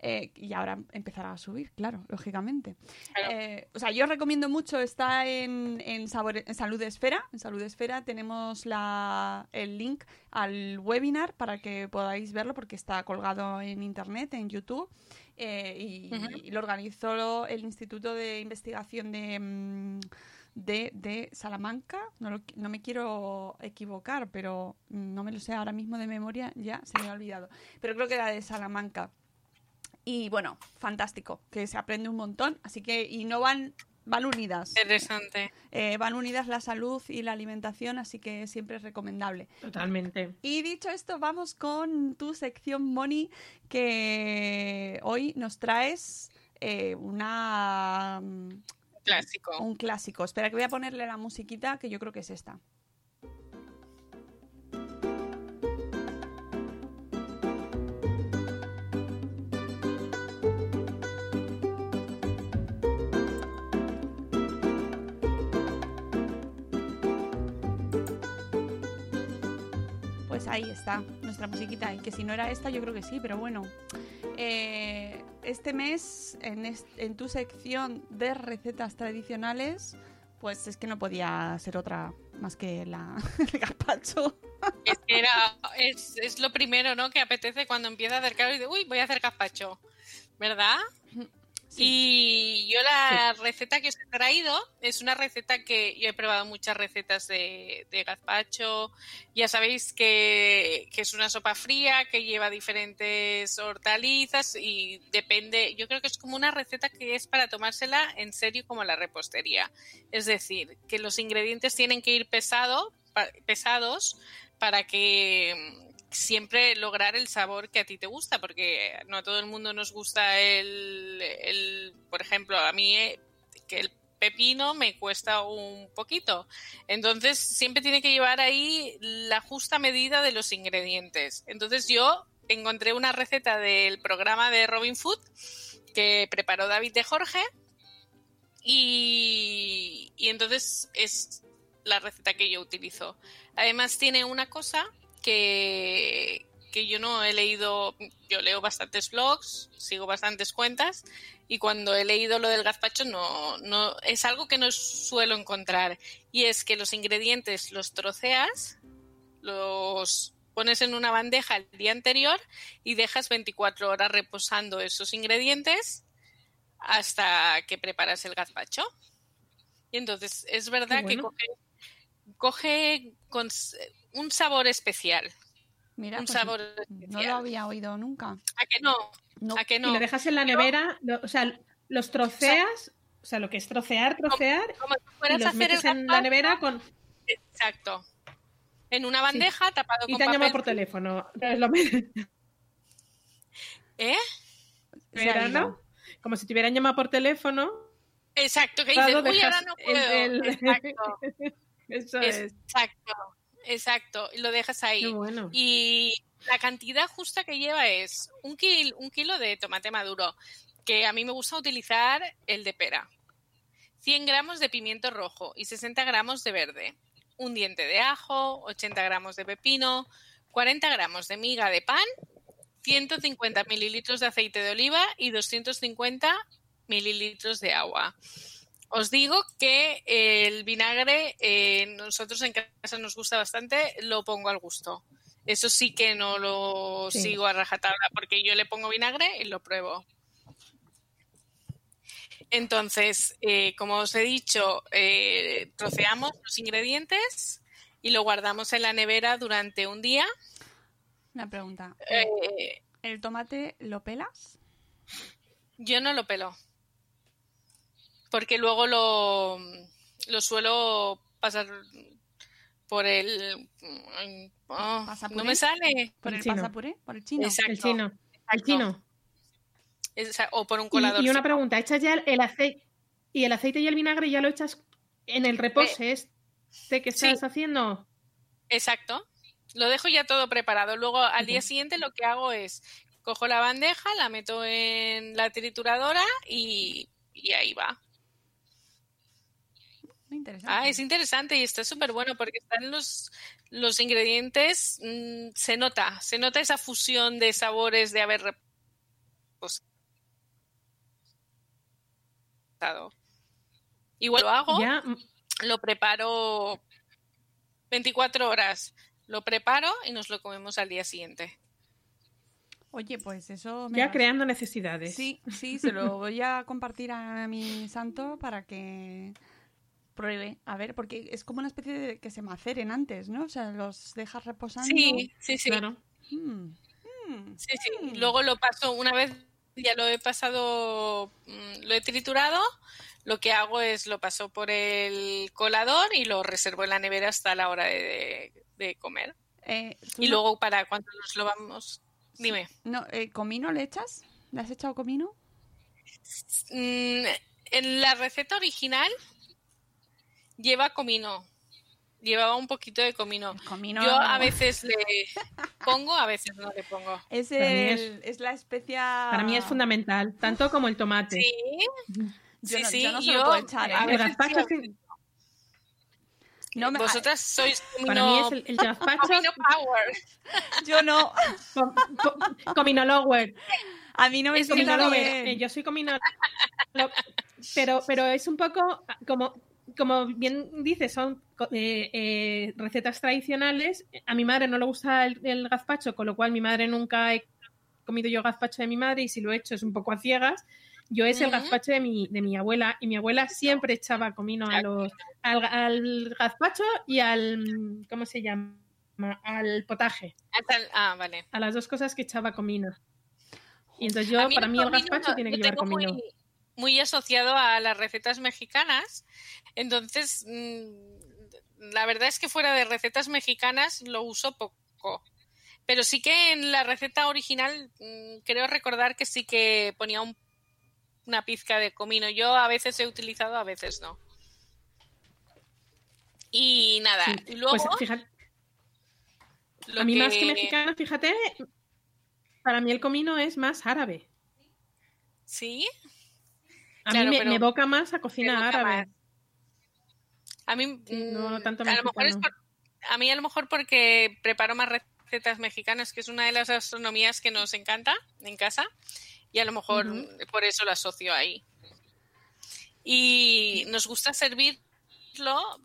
Eh, y ahora empezará a subir, claro, lógicamente. Claro. Eh, o sea, yo os recomiendo mucho, está en, en, Sabor- en Salud Esfera. En Salud Esfera tenemos la, el link al webinar para que podáis verlo porque está colgado en internet, en YouTube. eh, y, lo organizó el Instituto de Investigación de, mm, de, de Salamanca. No, lo no me quiero equivocar, pero no me lo sé ahora mismo de memoria, ya se me ha olvidado. Pero creo que era de Salamanca. Y bueno, fantástico, que se aprende un montón. Así que, y no van, van unidas. Interesante. Eh, van unidas la salud y la alimentación, así que siempre es recomendable. Totalmente. Y dicho esto, vamos con tu sección, Moni, que hoy nos traes eh, una mm, Clásico. un clásico. Espera que voy a ponerle la musiquita, que yo creo que es esta. Ahí está, nuestra musiquita. Y que si no era esta, yo creo que sí, pero bueno. Eh, este mes, en, en tu sección de recetas tradicionales, pues es que no podía ser otra más que la, el gazpacho. Es que era, es, es lo primero, ¿no? Que apetece cuando empieza a hacer calor y de, uy, voy a hacer gazpacho, ¿verdad? Y yo la receta que os he traído es una receta que yo he probado muchas recetas de, de gazpacho. Ya sabéis que, que es una sopa fría que lleva diferentes hortalizas y depende, yo creo que es como una receta que es para tomársela en serio como la repostería. Es decir, que los ingredientes tienen que ir pesado, pa- pesados para que siempre lograr el sabor que a ti te gusta, porque no a todo el mundo nos gusta el, el por ejemplo, a mí eh, que el pepino me cuesta un poquito. Entonces siempre tiene que llevar ahí la justa medida de los ingredientes. Entonces yo encontré una receta del programa de Robin Food que preparó David de Jorge y, y entonces es la receta que yo utilizo. Además tiene una cosa que, que yo no he leído, yo leo bastantes blogs, sigo bastantes cuentas y cuando he leído lo del gazpacho no, no es algo que no suelo encontrar y es que los ingredientes los troceas, los pones en una bandeja el día anterior y dejas 24 horas reposando esos ingredientes hasta que preparas el gazpacho. Y entonces es verdad que coge, coge con un sabor especial. Mira, un pues, sabor no especial. lo había oído nunca. ¿A que no? No. ¿A que Y no? lo dejas en la nevera, lo- o sea, los troceas, o sea, lo que es trocear, trocear, Como si y fueras a los hacer el metes en la nevera con... Exacto. En una bandeja tapado Y con te han llamado por teléfono. ¿Eh? la Se ha nevera, ido. ¿no? Como si te hubieran llamado por teléfono. Exacto, que dices, uy, ahora no el- puedo. el- Exacto, Eso es. exacto, exacto. Y lo dejas ahí. Qué bueno. Y la cantidad justa que lleva es un, kil- un kilo de tomate maduro, que a mí me gusta utilizar el de pera. 100 gramos de pimiento rojo y 60 gramos de verde. Un diente de ajo, 80 gramos de pepino, 40 gramos de miga de pan, 150 mililitros de aceite de oliva y 250 mililitros de agua. Os digo que el vinagre, eh, nosotros en casa nos gusta bastante, lo pongo al gusto. Eso sí que no lo Sí. sigo a rajatabla porque yo le pongo vinagre y lo pruebo. Entonces, eh, como os he dicho, eh, troceamos los ingredientes y lo guardamos en la nevera durante un día. Una pregunta. Eh, ¿El tomate lo pelas? yo no lo pelo. Porque luego lo, lo suelo pasar por el... oh, ¿Pasa no me sale. ¿Por El el pasapuré? ¿Por el chino? Exacto. El chino. El chino. O por un Y, colador. y una pregunta, ¿echas ya el aceite y el aceite y el vinagre ya lo echas en el repose este que estás sí. haciendo? Exacto. Lo dejo ya todo preparado. Luego al día siguiente lo que hago es cojo la bandeja, la meto en la trituradora y, y ahí va. Interesante. Ah, es interesante y está súper bueno porque están los, los ingredientes, mm, se nota, se nota esa fusión de sabores de haber reposado. Igual lo hago, Ya, mm, lo preparo 24 horas, lo preparo y nos lo comemos al día siguiente. Oye, pues eso me ya creando necesidades. Sí, sí, se lo voy a compartir a mi santo para que pruebe. A ver, porque es como una especie de que se maceren antes, ¿no? O sea, los dejas reposando. Sí, sí, sí. Claro. Mm, mm. Sí, sí. Mm. Luego lo paso, una vez ya lo he pasado, mm, lo he triturado, lo que hago es lo paso por el colador y lo reservo en la nevera hasta la hora de, de comer. Eh, ¿tú Y no- luego para cuando nos lo vamos, dime. No, eh, ¿Comino le echas? ¿Le has echado comino? Mm, en la receta original lleva comino, llevaba un poquito de comino. Comino Yo a veces le pongo, a veces no le pongo. es, el- es la especia... Para mí es fundamental, tanto como el tomate. Sí, Yo sí, no, sí. yo no se yo- lo puedo echar, ¿eh? a gazpacho sí, No me- Vosotras sois Para mí es el, el gazpacho Comino Power. Yo no. com- com- cominolower. A mí no me Es sienta Cominolower. bien. Eh, Yo soy cominolower. Pero, pero es un poco como, como bien dices, son eh, eh, recetas tradicionales. A mi madre no le gusta el, el gazpacho, con lo cual mi madre nunca he comido yo gazpacho de mi madre y si lo he hecho es un poco a ciegas. Yo es el Ujú. gazpacho de mi, de mi abuela y mi abuela siempre echaba comino a los, al, al gazpacho y al, ¿cómo se llama? Al potaje. El- Ah, vale. A las dos cosas que echaba comino. Y entonces yo, mí para el mí el gazpacho tiene que llevar comino. Muy, muy asociado a las recetas mexicanas. Entonces, mm, la verdad es que fuera de recetas mexicanas lo uso poco. Pero sí que en la receta original mm, creo recordar que sí que ponía un- una pizca de comino. Yo a veces he utilizado, a veces no. Y nada, Sí, y luego Pues fíjate, lo a mí más que mexicano, fíjate, para mí el comino es más árabe. Sí, A Claro, mí me, evoca más a cocina árabe. más. A mí, no mm, tanto a lo mejor es mexicano. por- a mí a lo mejor porque preparo más recetas mexicanas, que es una de las gastronomías que nos encanta en casa, y a lo mejor por eso lo asocio ahí. Y nos gusta servirlo,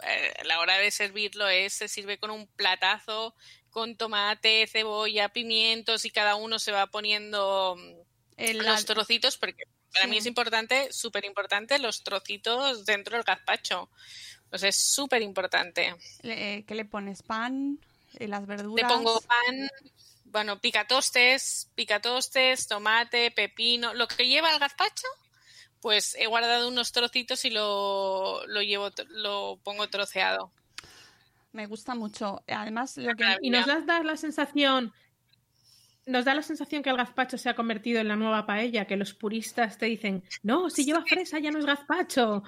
eh, a la hora de servirlo es, se sirve con un platazo, con tomate, cebolla, pimientos, y cada uno se va poniendo mm, El- los trocitos, porque Para Sí. mí es importante, súper importante, los trocitos dentro del gazpacho. Pues es súper importante. Le- eh, ¿Qué le pones? ¿Pan? ¿Y las Le verduras? pongo pan, bueno, picatostes, picatostes, tomate, pepino, lo que lleva el gazpacho, pues he guardado unos trocitos y lo, lo llevo, lo pongo troceado. Me gusta mucho. Además, lo que... Y nos das, da la sensación, nos da la sensación que el gazpacho se ha convertido en la nueva paella, que los puristas te dicen, no, si lleva fresa ya no es gazpacho,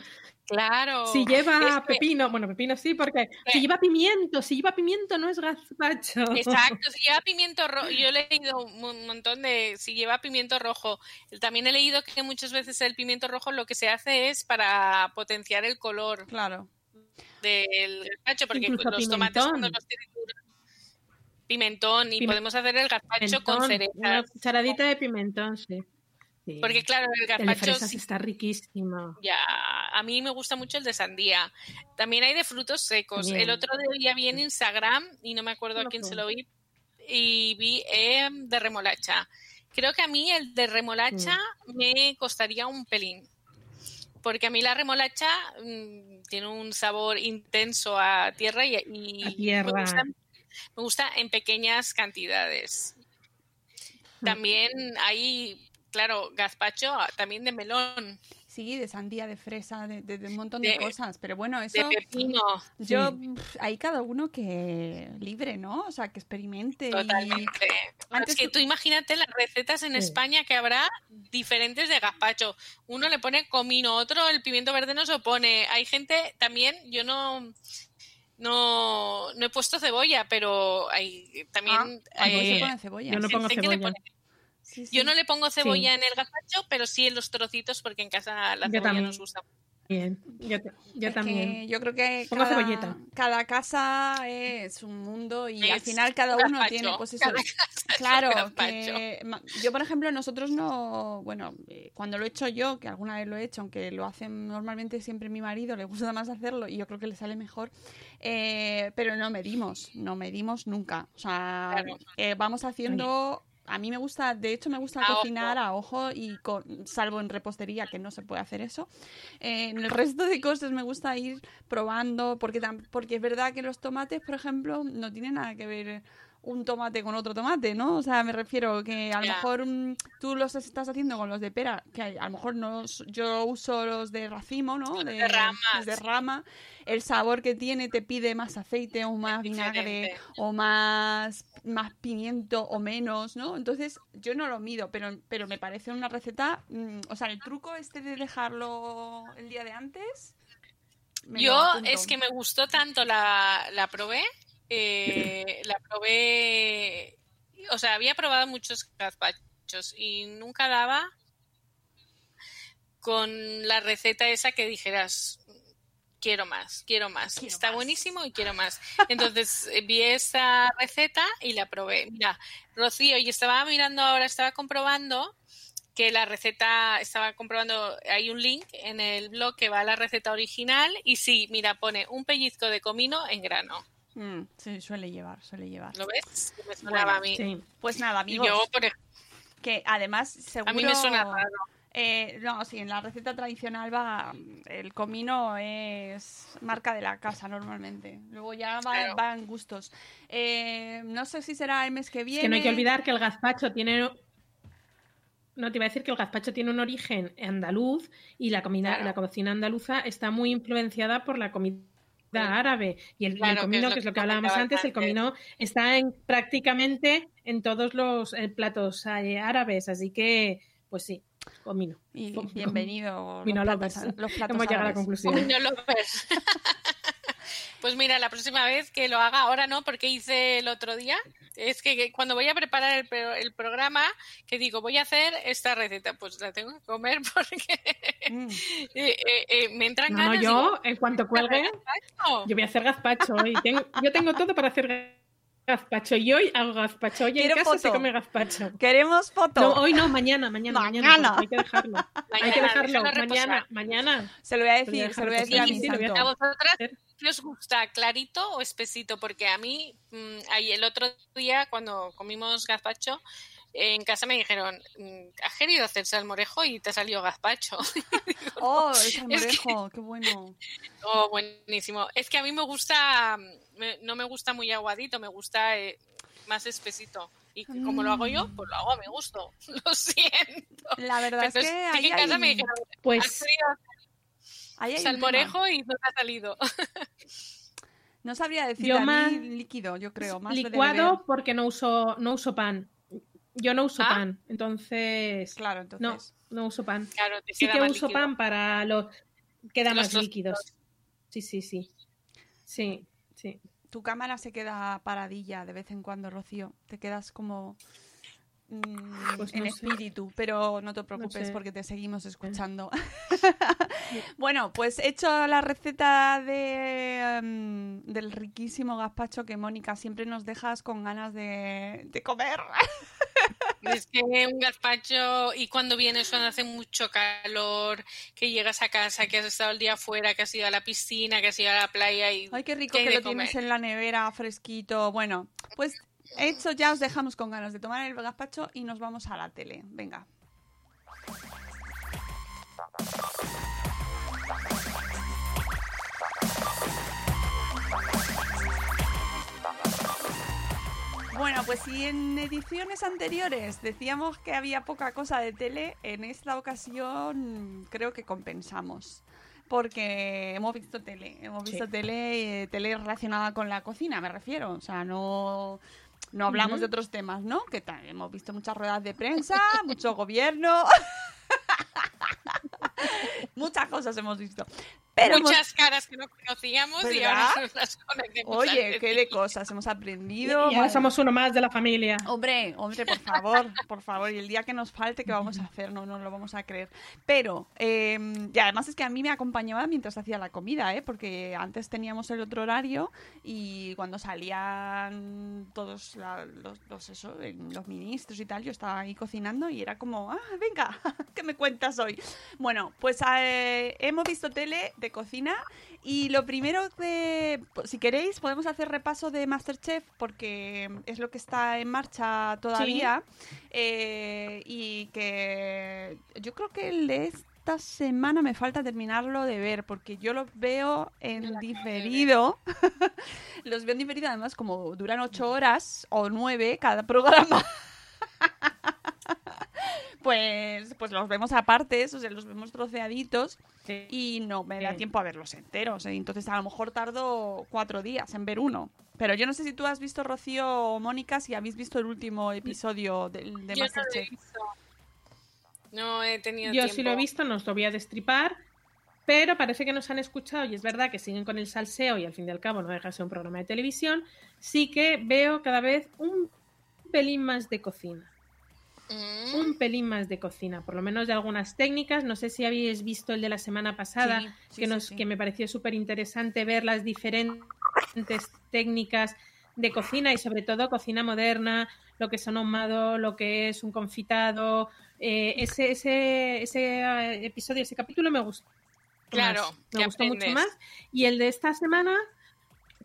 Claro. si lleva Es que- pepino, bueno, pepino sí, porque si lleva pimiento, si lleva pimiento no es gazpacho. Exacto, si lleva pimiento rojo, yo he leído un mon- montón de si lleva pimiento rojo. También he leído que muchas veces el pimiento rojo lo que se hace es para potenciar el color Claro. del gazpacho, porque Incluso los tomates cuando los trituras- pimentón y podemos hacer el gazpacho con Pimentón, Una cucharadita de pimentón, sí. Sí. Porque claro, el el de gazpacho sí- está riquísimo. ya a mí me gusta mucho el de sandía. También hay de frutos secos. Bien. El otro día vi en Instagram y no me acuerdo a quién se lo vi y vi eh, de remolacha. Creo que a mí el de remolacha me costaría un pelín. Porque a mí la remolacha mm, tiene un sabor intenso a tierra y, y A tierra. Me, gusta, me gusta en pequeñas cantidades. También hay, claro, gazpacho ah, también de melón, Sí, de sandía, de fresa, de, de- de un montón de, De- cosas. Pero bueno, de eso... pepino. Yo, hay cada uno que libre, ¿no? O sea, que experimente. y- Totalmente. Antes es que tú- tú imagínate las recetas en Sí. España que habrá diferentes de gazpacho. Uno le pone comino, otro el pimiento verde no se opone. Hay gente también, yo no no, no he puesto cebolla, pero hay también Ah, hay- se pone cebolla. yo no pongo cebolla. pone- Sí, sí. yo no le pongo cebolla en el gazpacho, pero sí en los trocitos porque en casa la Yo cebolla también. nos gusta. Bien, yo, yo también. que yo creo que cada, casa es un mundo y al final cada un uno gazpacho. tiene, pues eso, claro, que yo por ejemplo nosotros no, bueno, eh, cuando lo he hecho yo, que alguna vez lo he hecho, aunque lo hacen normalmente siempre mi marido, le gusta más hacerlo y yo creo que le sale mejor, eh, pero no medimos, no medimos nunca, o sea, Claro. eh, vamos haciendo... A mí me gusta, de hecho me gusta A cocinar ojo. a ojo y con, salvo en repostería que no se puede hacer eso. Eh, en el resto de cosas me gusta ir probando porque porque es verdad que los tomates, por ejemplo, no tienen nada que ver un tomate con otro tomate, ¿no? O sea, me refiero que a lo mejor mm, tú los estás haciendo con los de pera, que a a lo mejor no yo uso los de racimo, ¿no? Los de ramas. los de rama. El sabor que tiene te pide más aceite o más vinagre diferente. o más, más pimiento o menos, ¿no? Entonces yo no lo mido, pero, pero me parece una receta, mm, o sea, el truco este de dejarlo el día de antes. Yo es que me gustó tanto la, la probé, eh, la probé, o sea, había probado muchos gazpachos y nunca daba con la receta esa que dijeras, quiero más, quiero más, Quiero está más. buenísimo y quiero más. Entonces eh, vi esa receta y la probé. Mira, Rocío, y estaba mirando ahora, estaba comprobando que la receta, estaba comprobando, hay un link en el blog que va a la receta original y sí, mira, pone un pellizco de comino en grano. Mm, sí, suele llevar, suele llevar. ¿Lo ves? Me sonaba Bueno, a mí. Sí. Pues nada, Y amigos, yo, por ejemplo, que además seguro... a mí me suena raro. Eh, no, sí, en la receta tradicional va el comino es marca de la casa normalmente. Luego ya va- Claro. van gustos. Eh, no sé si será el mes que viene. Es que no hay que olvidar que el gazpacho tiene. No te iba a decir que el gazpacho tiene un origen andaluz y la comida, Claro. la cocina andaluza está muy influenciada por la comida árabe. Y el, y el Claro, que es comino, lo que es que lo que hablábamos antes, el comino está en prácticamente en todos los eh, platos eh, árabes. Así que, pues sí, comino. Y Com- bienvenido Comino los platos, los platos Hemos llegado a la conclusión. No lo ves. Pues mira, la próxima vez que lo haga, ahora no, porque hice el otro día, es que que cuando voy a preparar el, pro- el programa, que digo, voy a hacer esta receta, pues la tengo que comer porque Mm. eh, eh, eh, me entran No, no, ganas. yo, digo, en cuanto cuelgue, "No". yo voy a hacer gazpacho hoy. Tengo, yo tengo todo para hacer gazpacho. Y hoy hago gazpacho. Hoy en Quiero casa se foto. come gazpacho. Queremos foto. No, hoy no, mañana, mañana, mañana. Mañana. porque hay que dejarlo. hay que Mañana, dejarlo. Mañana, mañana. Se lo voy a Lo voy a decir, se lo voy a decir a reposar. mi Sí, sí, lo voy a ¿A santo. vosotras qué os gusta, clarito o espesito? Porque a mí, mm, ahí el otro día, cuando comimos gazpacho, en casa me dijeron, "Mm, has querido hacer salmorejo y te ha salido gazpacho. Oh, el salmorejo, qué bueno. oh, buenísimo. Es que a mí me gusta, me- no me gusta muy aguadito, me gusta eh, más espesito. Y como lo hago yo, pues lo hago a mi gusto. Lo siento. La verdad es que ahí que en casa me hay, dijeron, has Pues querido hay un hacer. Salmorejo y no te ha salido. No sabría decir Yo a mí más líquido, yo creo. Más licuado porque no uso, no uso pan. Yo no uso Ah. pan, entonces Claro, no, entonces. no uso pan. Claro, te Sí queda que más uso líquido. pan para los queda Los más trocitos. líquidos. Sí, sí, sí. Sí, sí. Tu cámara se queda paradilla de vez en cuando, Rocío. Te quedas como mm, Pues en sé. espíritu, pero no te preocupes sé. porque te seguimos escuchando. bueno, pues he hecho la receta de, em, del riquísimo gazpacho que Mónica siempre nos dejas con ganas de, de comer. Es que un gazpacho y cuando vienes cuando hace mucho calor, que llegas a casa, que has estado el día afuera, que has ido a la piscina, que has ido a la playa y Ay, qué rico ¿Qué hay que lo tienes en la nevera, fresquito. Bueno, pues hecho ya os dejamos con ganas de tomar el gazpacho y nos vamos a la tele. Venga. Bueno, pues si en ediciones anteriores decíamos que había poca cosa de tele, en esta ocasión creo que compensamos. Porque hemos visto tele, hemos visto Sí. tele, eh, tele relacionada con la cocina, me refiero. O sea, no, no hablamos de otros temas, ¿no? Que tal, hemos visto muchas ruedas de prensa, mucho gobierno. Muchas cosas hemos visto. Pero hemos- muchas caras que no conocíamos y ahora nos las conocemos. Oye, qué de cosas hemos Y aprendido. ahora Madre somos uno más de la familia. Hombre, hombre, por favor, por favor. Y el día que nos falte, ¿qué vamos a hacer? No nos lo vamos a creer. Pero, eh, y además es que a mí me acompañaba mientras hacía la comida, ¿eh? Porque antes teníamos el otro horario y cuando salían todos la- los, los, eso, los ministros y tal, yo estaba ahí cocinando y era como, ah, venga, ¿qué me cuentas hoy? Bueno, pues eh, hemos visto tele de cocina y lo primero que, pues, si queréis, podemos hacer repaso de Masterchef porque es lo que está en marcha todavía eh, y que yo creo que el de esta semana me falta terminarlo de ver porque yo los veo en de diferido. los veo en diferido además como duran ocho horas o nueve cada programa. Pues, pues los vemos aparte, o sea, los vemos troceaditos Sí. y no me da Sí. tiempo a verlos enteros. ¿eh? Entonces a lo mejor tardo cuatro días en ver uno. Pero yo no sé si tú has visto, Rocío o Mónica, si habéis visto el último episodio de, de Yo no lo he Masterchef. visto. No he tenido Yo tiempo. sí lo he visto, no os lo voy a destripar, pero parece que nos han escuchado y es verdad que siguen con el salseo y al fin y al cabo no deja de ser un programa de televisión. Sí que veo cada vez un pelín más de cocina. Mm, Un pelín más de cocina, por lo menos de algunas técnicas. No sé si habéis visto el de la semana pasada, Sí, sí, que, nos, sí. que me pareció súper interesante ver las diferentes técnicas de cocina y sobre todo cocina moderna, lo que es un ahumado, lo que es un confitado. eh, ese, ese, ese eh, episodio, ese capítulo me gustó. Claro, más, me gustó mucho más. Y el de esta semana,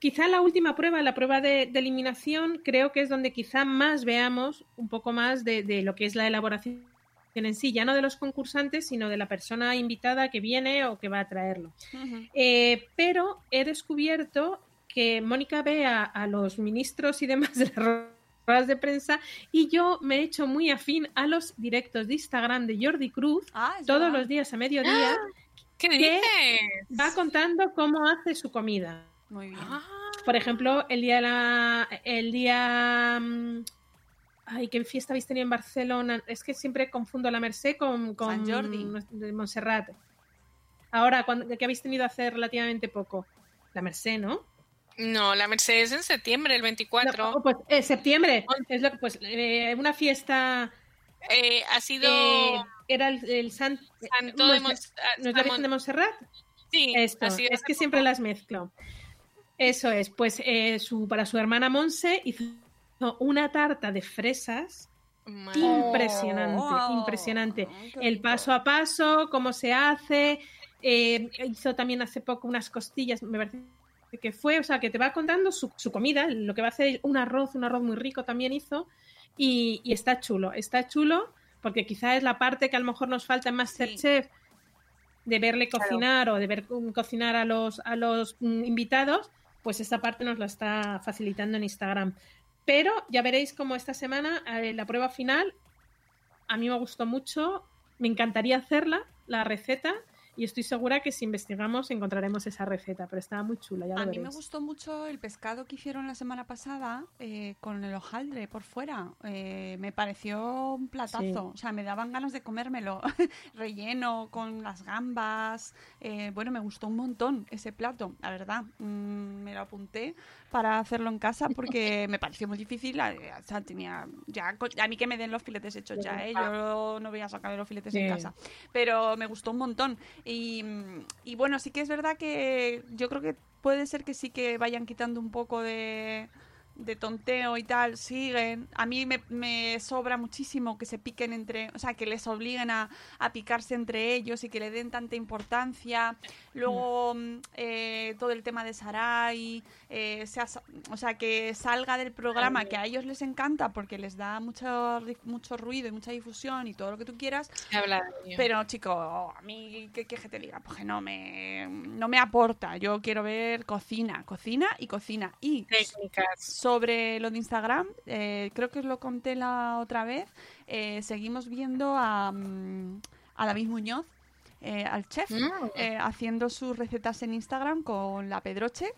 quizá la última prueba, la prueba de, de eliminación, creo que es donde quizá más veamos un poco más de, de lo que es la elaboración en sí, ya no de los concursantes, sino de la persona invitada que viene o que va a traerlo. Eh, pero he descubierto que Mónica ve a, a los ministros y demás de las ruedas de prensa y yo me he hecho muy afín a los directos de Instagram de Jordi Cruz Ah, todos los días a mediodía. ¿Qué ¿Qué? dices? Va contando cómo hace su comida. Muy bien. Ah, Por ejemplo, el día de la, el día mm, ay, qué fiesta habéis tenido en Barcelona. Es que siempre confundo la Merced con, con San Jordi. de Montserrat. Ahora, cuando, que habéis tenido hace relativamente poco. La Merced, ¿no? no, la Mercedes en septiembre, el 24. No, pues eh, septiembre. Es lo, pues eh, una fiesta. Eh, ha sido eh, era el, el San- Santo de ah, ¿No es la Virgen de Montserrat? Sí, Esto, ha sido es que poco. siempre las mezclo. Eso es, pues eh, su, para su hermana Monse hizo una tarta de fresas Madre. impresionante, Oh, impresionante. El paso a paso, cómo se hace. eh, hizo también hace poco unas costillas, me parece que fue, o sea, que te va contando su, su comida, lo que va a hacer un arroz, un arroz muy rico también hizo. y, está chulo, está chulo porque quizá es la parte que a lo mejor nos falta en Masterchef de verle cocinar o de ver cocinar a los, a los mm, invitados, pues esta parte nos la está facilitando en Instagram. Pero ya veréis cómo esta semana eh, la prueba final a mí me gustó mucho, me encantaría hacerla, la receta, y estoy segura que si investigamos encontraremos esa receta, pero estaba muy chula. Ya a mí me gustó mucho el pescado que hicieron la semana pasada eh, con el hojaldre por fuera. Eh, me pareció un platazo, o sea, me daban ganas de comérmelo. Relleno con las gambas. Eh, bueno, me gustó un montón ese plato, la verdad. Mm, me lo apunté para hacerlo en casa porque me pareció muy difícil. O sea, tenía ya a mí que me den los filetes hechos ya, ¿eh? yo no voy a sacar los filetes en casa. Pero me gustó un montón. Y, bueno, sí que es verdad que yo creo que puede ser que sí que vayan quitando un poco de, de tonteo y tal, siguen. A mí me, sobra muchísimo que se piquen entre, o sea, que les obliguen a, a picarse entre ellos y que le den tanta importancia. Luego, mm, eh, todo el tema de Sarai, eh, o sea, que salga del programa, que a ellos les encanta porque les da mucho, mucho ruido y mucha difusión y todo lo que tú quieras. Pero, chico, a mí, ¿qué, qué te diga? Pues que no me, no me aporta. Yo quiero ver cocina, cocina y cocina. Y sobre lo de Instagram, eh, creo que os lo conté la otra vez, seguimos viendo a, mm, a David Muñoz eh, al chef mm. eh, haciendo sus recetas en Instagram con la Pedroche,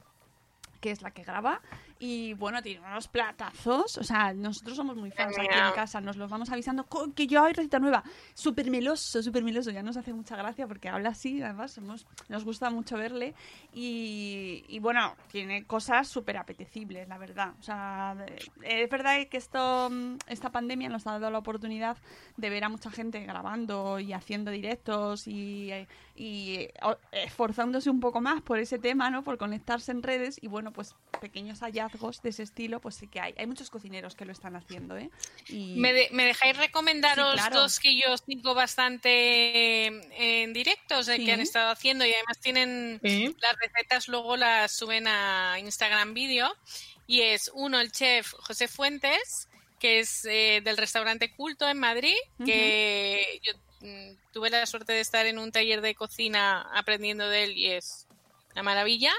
que es la que graba, y bueno, tiene unos platazos. O sea, nosotros somos muy fans aquí en casa. Nos los vamos avisando que yo hay receta nueva. Súper meloso, súper meloso. Ya nos hace mucha gracia porque habla así. Además, nos gusta mucho verle. Y, bueno, tiene cosas súper apetecibles, la verdad. O sea, es verdad que esto, esta pandemia nos ha dado la oportunidad de ver a mucha gente grabando y haciendo directos y, y esforzándose un poco más por ese tema, ¿no? Por conectarse en redes. Y bueno, pues pequeños hallazgos de ese estilo, pues sí que hay. Hay muchos cocineros que lo están haciendo, ¿eh? ¿Me, dejáis recomendaros dos que yo sigo bastante en directos eh, que han estado haciendo y además tienen las recetas, luego las suben a Instagram Video. Y es uno, el chef José Fuentes, que es eh, del restaurante Culto en Madrid, que yo mm, tuve la suerte de estar en un taller de cocina aprendiendo de él y es una maravilla.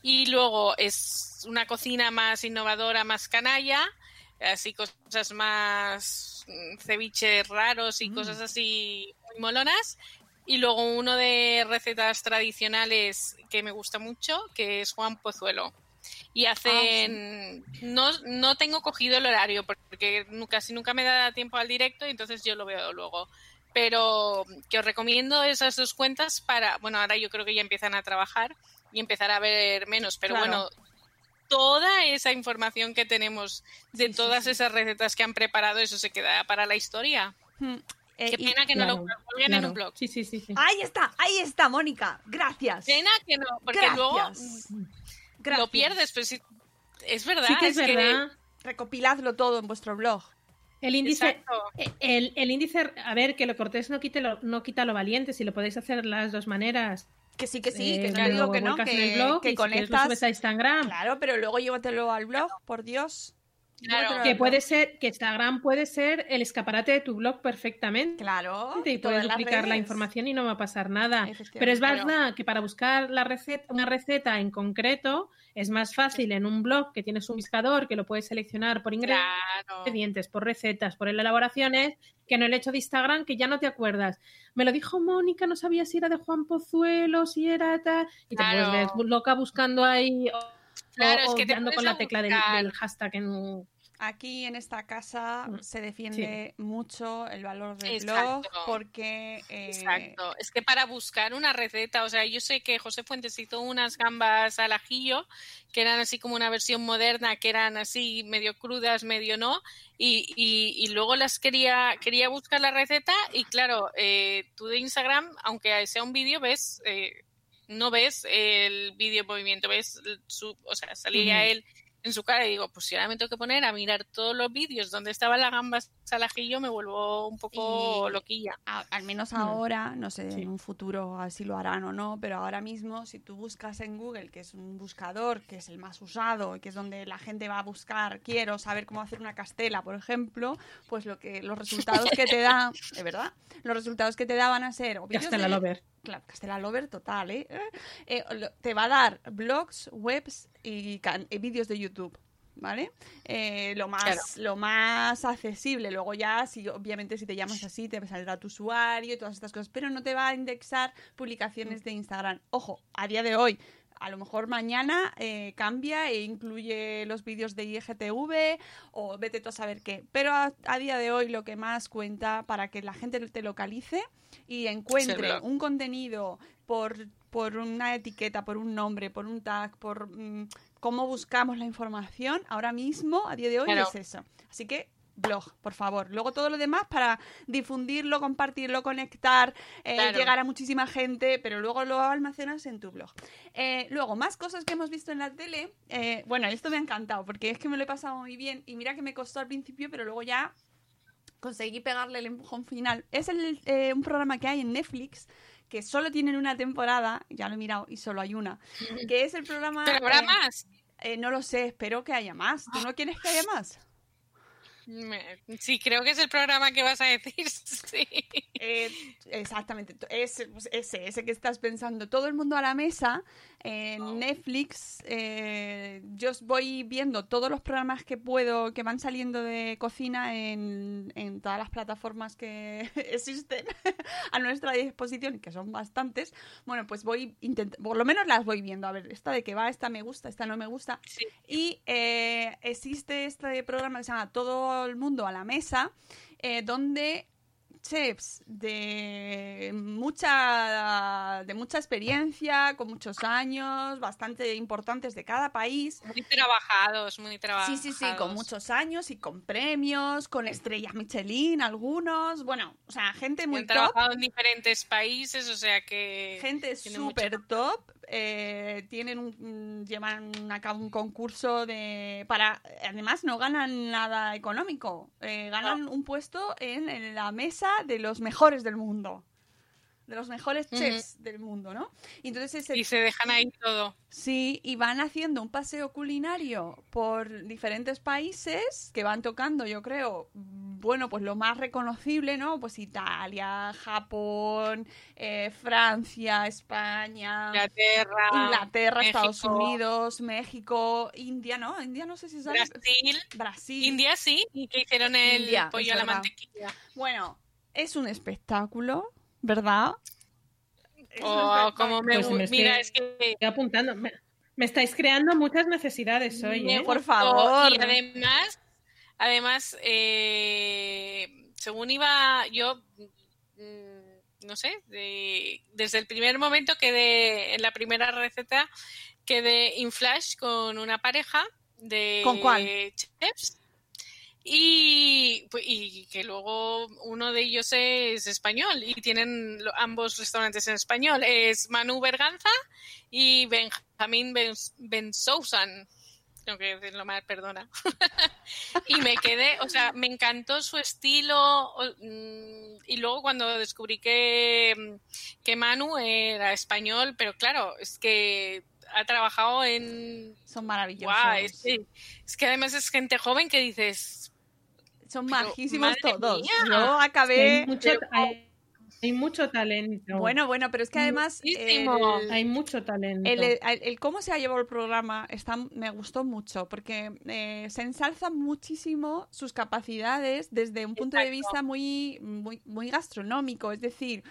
Y luego es una cocina más innovadora, más canalla, así cosas más mm, ceviches raros y cosas mm. así muy molonas. Y luego uno de recetas tradicionales que me gusta mucho, que es Juan Pozuelo. Y ah, hacen... no, no tengo cogido el horario porque casi nunca me da tiempo al directo y entonces yo lo veo luego. Pero que os recomiendo esas dos cuentas para... Bueno, ahora yo creo que ya empiezan a trabajar y empezar a ver menos. Pero bueno, toda esa información que tenemos de todas esas recetas que han preparado, eso se queda para la historia. Hmm. Eh, Qué pena que no lo publiquen en un blog. Sí, sí, sí, Ahí está, ahí está, Mónica. Gracias. Pena que no, porque luego lo pierdes, pero sí, es verdad. Sí que es, verdad. Recopiladlo todo en vuestro blog. El índice, el, el, índice, a ver, que lo cortés no, quite lo, no quita lo valiente, si lo podéis hacer las dos maneras. Que sí, que sí, que no digo que no, que, blog, que conectas. a Instagram. Claro, pero luego llévatelo al blog, por Dios. Claro. Que puede ser, que Instagram puede ser el escaparate de tu blog perfectamente. Claro. Y puedes duplicar la información y no va a pasar nada. Pero es verdad que para buscar la receta, una receta en concreto, es más fácil en un blog que tienes un buscador que lo puedes seleccionar por ingredientes, por recetas, por elaboraciones, que no el hecho de Instagram que ya no te acuerdas. Me lo dijo Mónica, no sabía si era de Juan Pozuelo, si era tal. Y te puedes ver loca buscando ahí. Claro, es que te con la tecla del, del hashtag en Aquí en esta casa mm, se defiende mucho el valor del blog porque... Eh, Exacto. Es que para buscar una receta, o sea, yo sé que José Fuentes hizo unas gambas al ajillo que eran así como una versión moderna, que eran así medio crudas, medio no, y, y, luego las quería, quería buscar la receta y claro, eh, tú de Instagram, aunque sea un vídeo, ves... Eh, no ves el vídeo movimiento, ves su, o sea, salía él en su cara y digo, pues si ahora me tengo que poner a mirar todos los vídeos donde estaba la gamba al ajillo, me vuelvo un poco Y- loquilla. A- al menos Mm. ahora, no sé, Sí. en un futuro así lo harán o no, pero ahora mismo si tú buscas en Google, que es un buscador, que es el más usado, que es donde la gente va a buscar, quiero saber cómo hacer una castela, por ejemplo, pues lo que los resultados que te da, de verdad, los resultados que te da van a ser o vídeos de- Claro, Castella Lover total, ¿eh? Eh, te va a dar blogs, webs y, vídeos de YouTube, ¿vale? Eh, lo, más, Claro. lo más accesible. Luego ya, si obviamente si te llamas así, te saldrá tu usuario y todas estas cosas, pero no te va a indexar publicaciones de Instagram. Ojo, a día de hoy. A lo mejor mañana eh, cambia e incluye los vídeos de IGTV o vete tú a saber qué. Pero a, a día de hoy lo que más cuenta para que la gente te localice y encuentre un contenido por, por una etiqueta, por un nombre, por un tag, por mm, cómo buscamos la información, ahora mismo, a día de hoy, Claro. es eso. Así que blog, por favor. Luego todo lo demás para difundirlo, compartirlo, conectar, eh, Claro. llegar a muchísima gente, pero luego lo almacenas en tu blog. Eh, luego, más cosas que hemos visto en la tele. eh, bueno, esto me ha encantado porque es que me lo he pasado muy bien y mira que me costó al principio, pero luego ya conseguí pegarle el empujón final. Es el, un programa que hay en Netflix que solo tienen una temporada, ya lo he mirado y solo hay una, que es el programa... Eh, no lo sé, espero que haya más. ¿Tú no quieres que haya más? Sí, creo que es el programa que vas a decir. Sí. Eh, exactamente, ese, pues, ese, ese que estás pensando. Todo el mundo a la mesa en Netflix. eh, yo os voy viendo todos los programas que puedo, que van saliendo de cocina en, en todas las plataformas que existen a nuestra disposición, que son bastantes. Bueno, pues voy intentando, por lo menos las voy viendo. A ver, esta de qué va, esta me gusta, esta no me gusta. Sí. Y eh, existe este programa que se llama Todo el mundo a la mesa, eh, donde chefs de mucha de mucha experiencia, con muchos años, bastante importantes de cada país. Muy trabajados, muy Sí, trabajados. sí, sí, con muchos años y con premios, con estrellas Michelin, algunos. Bueno, o sea, gente muy Han top. trabajado en diferentes países, o sea que... Gente mucho súper top. Eh, tienen un, llevan a cabo un concurso de para además no ganan nada económico eh, ganan un puesto en, en la mesa de los mejores del mundo de los mejores chefs del mundo no y entonces ese- Y se dejan ahí todo. Sí, y van haciendo un paseo culinario por diferentes países que van tocando, yo creo, bueno, pues lo más reconocible, ¿no? Pues Italia, Japón, eh, Francia, España, Inglaterra, Inglaterra, Estados Unidos, México, India, ¿no? India no sé si sabes. Brasil. Brasil. India sí, y que hicieron el India, pollo a la mantequilla. Bueno, es un espectáculo, ¿verdad? Oh, como me Pues me Mira, estoy- es que Estoy apuntando. Me, me estáis creando muchas necesidades hoy, ¿eh? Por favor. Y además, además eh, según iba yo, mm, no sé, de- desde el primer momento quedé, en la primera receta, quedé in flash con una pareja de ¿Con cuál? chefs. Y, pues, y que luego uno de ellos es español y tienen ambos restaurantes en español. Es Manu Berganza y Benjamín Ben, Bensousan. Tengo que decirlo mal, perdona. y me quedé, o sea, me encantó su estilo. mm, Y luego cuando descubrí que, mm, que Manu era español, pero claro, es que ha trabajado en... Son maravillosos. Guau, es, que, es que además es gente joven que dices, Son Pero, majísimos todos. mía. Yo acabé. hay, mucho, hay, hay mucho talento. Bueno, bueno, pero es que además Muchísimo. el, hay mucho talento. el- el- el cómo se ha llevado el programa está, me gustó mucho porque eh, se ensalzan muchísimo sus capacidades desde un punto de vista muy, muy, muy gastronómico. Es decir,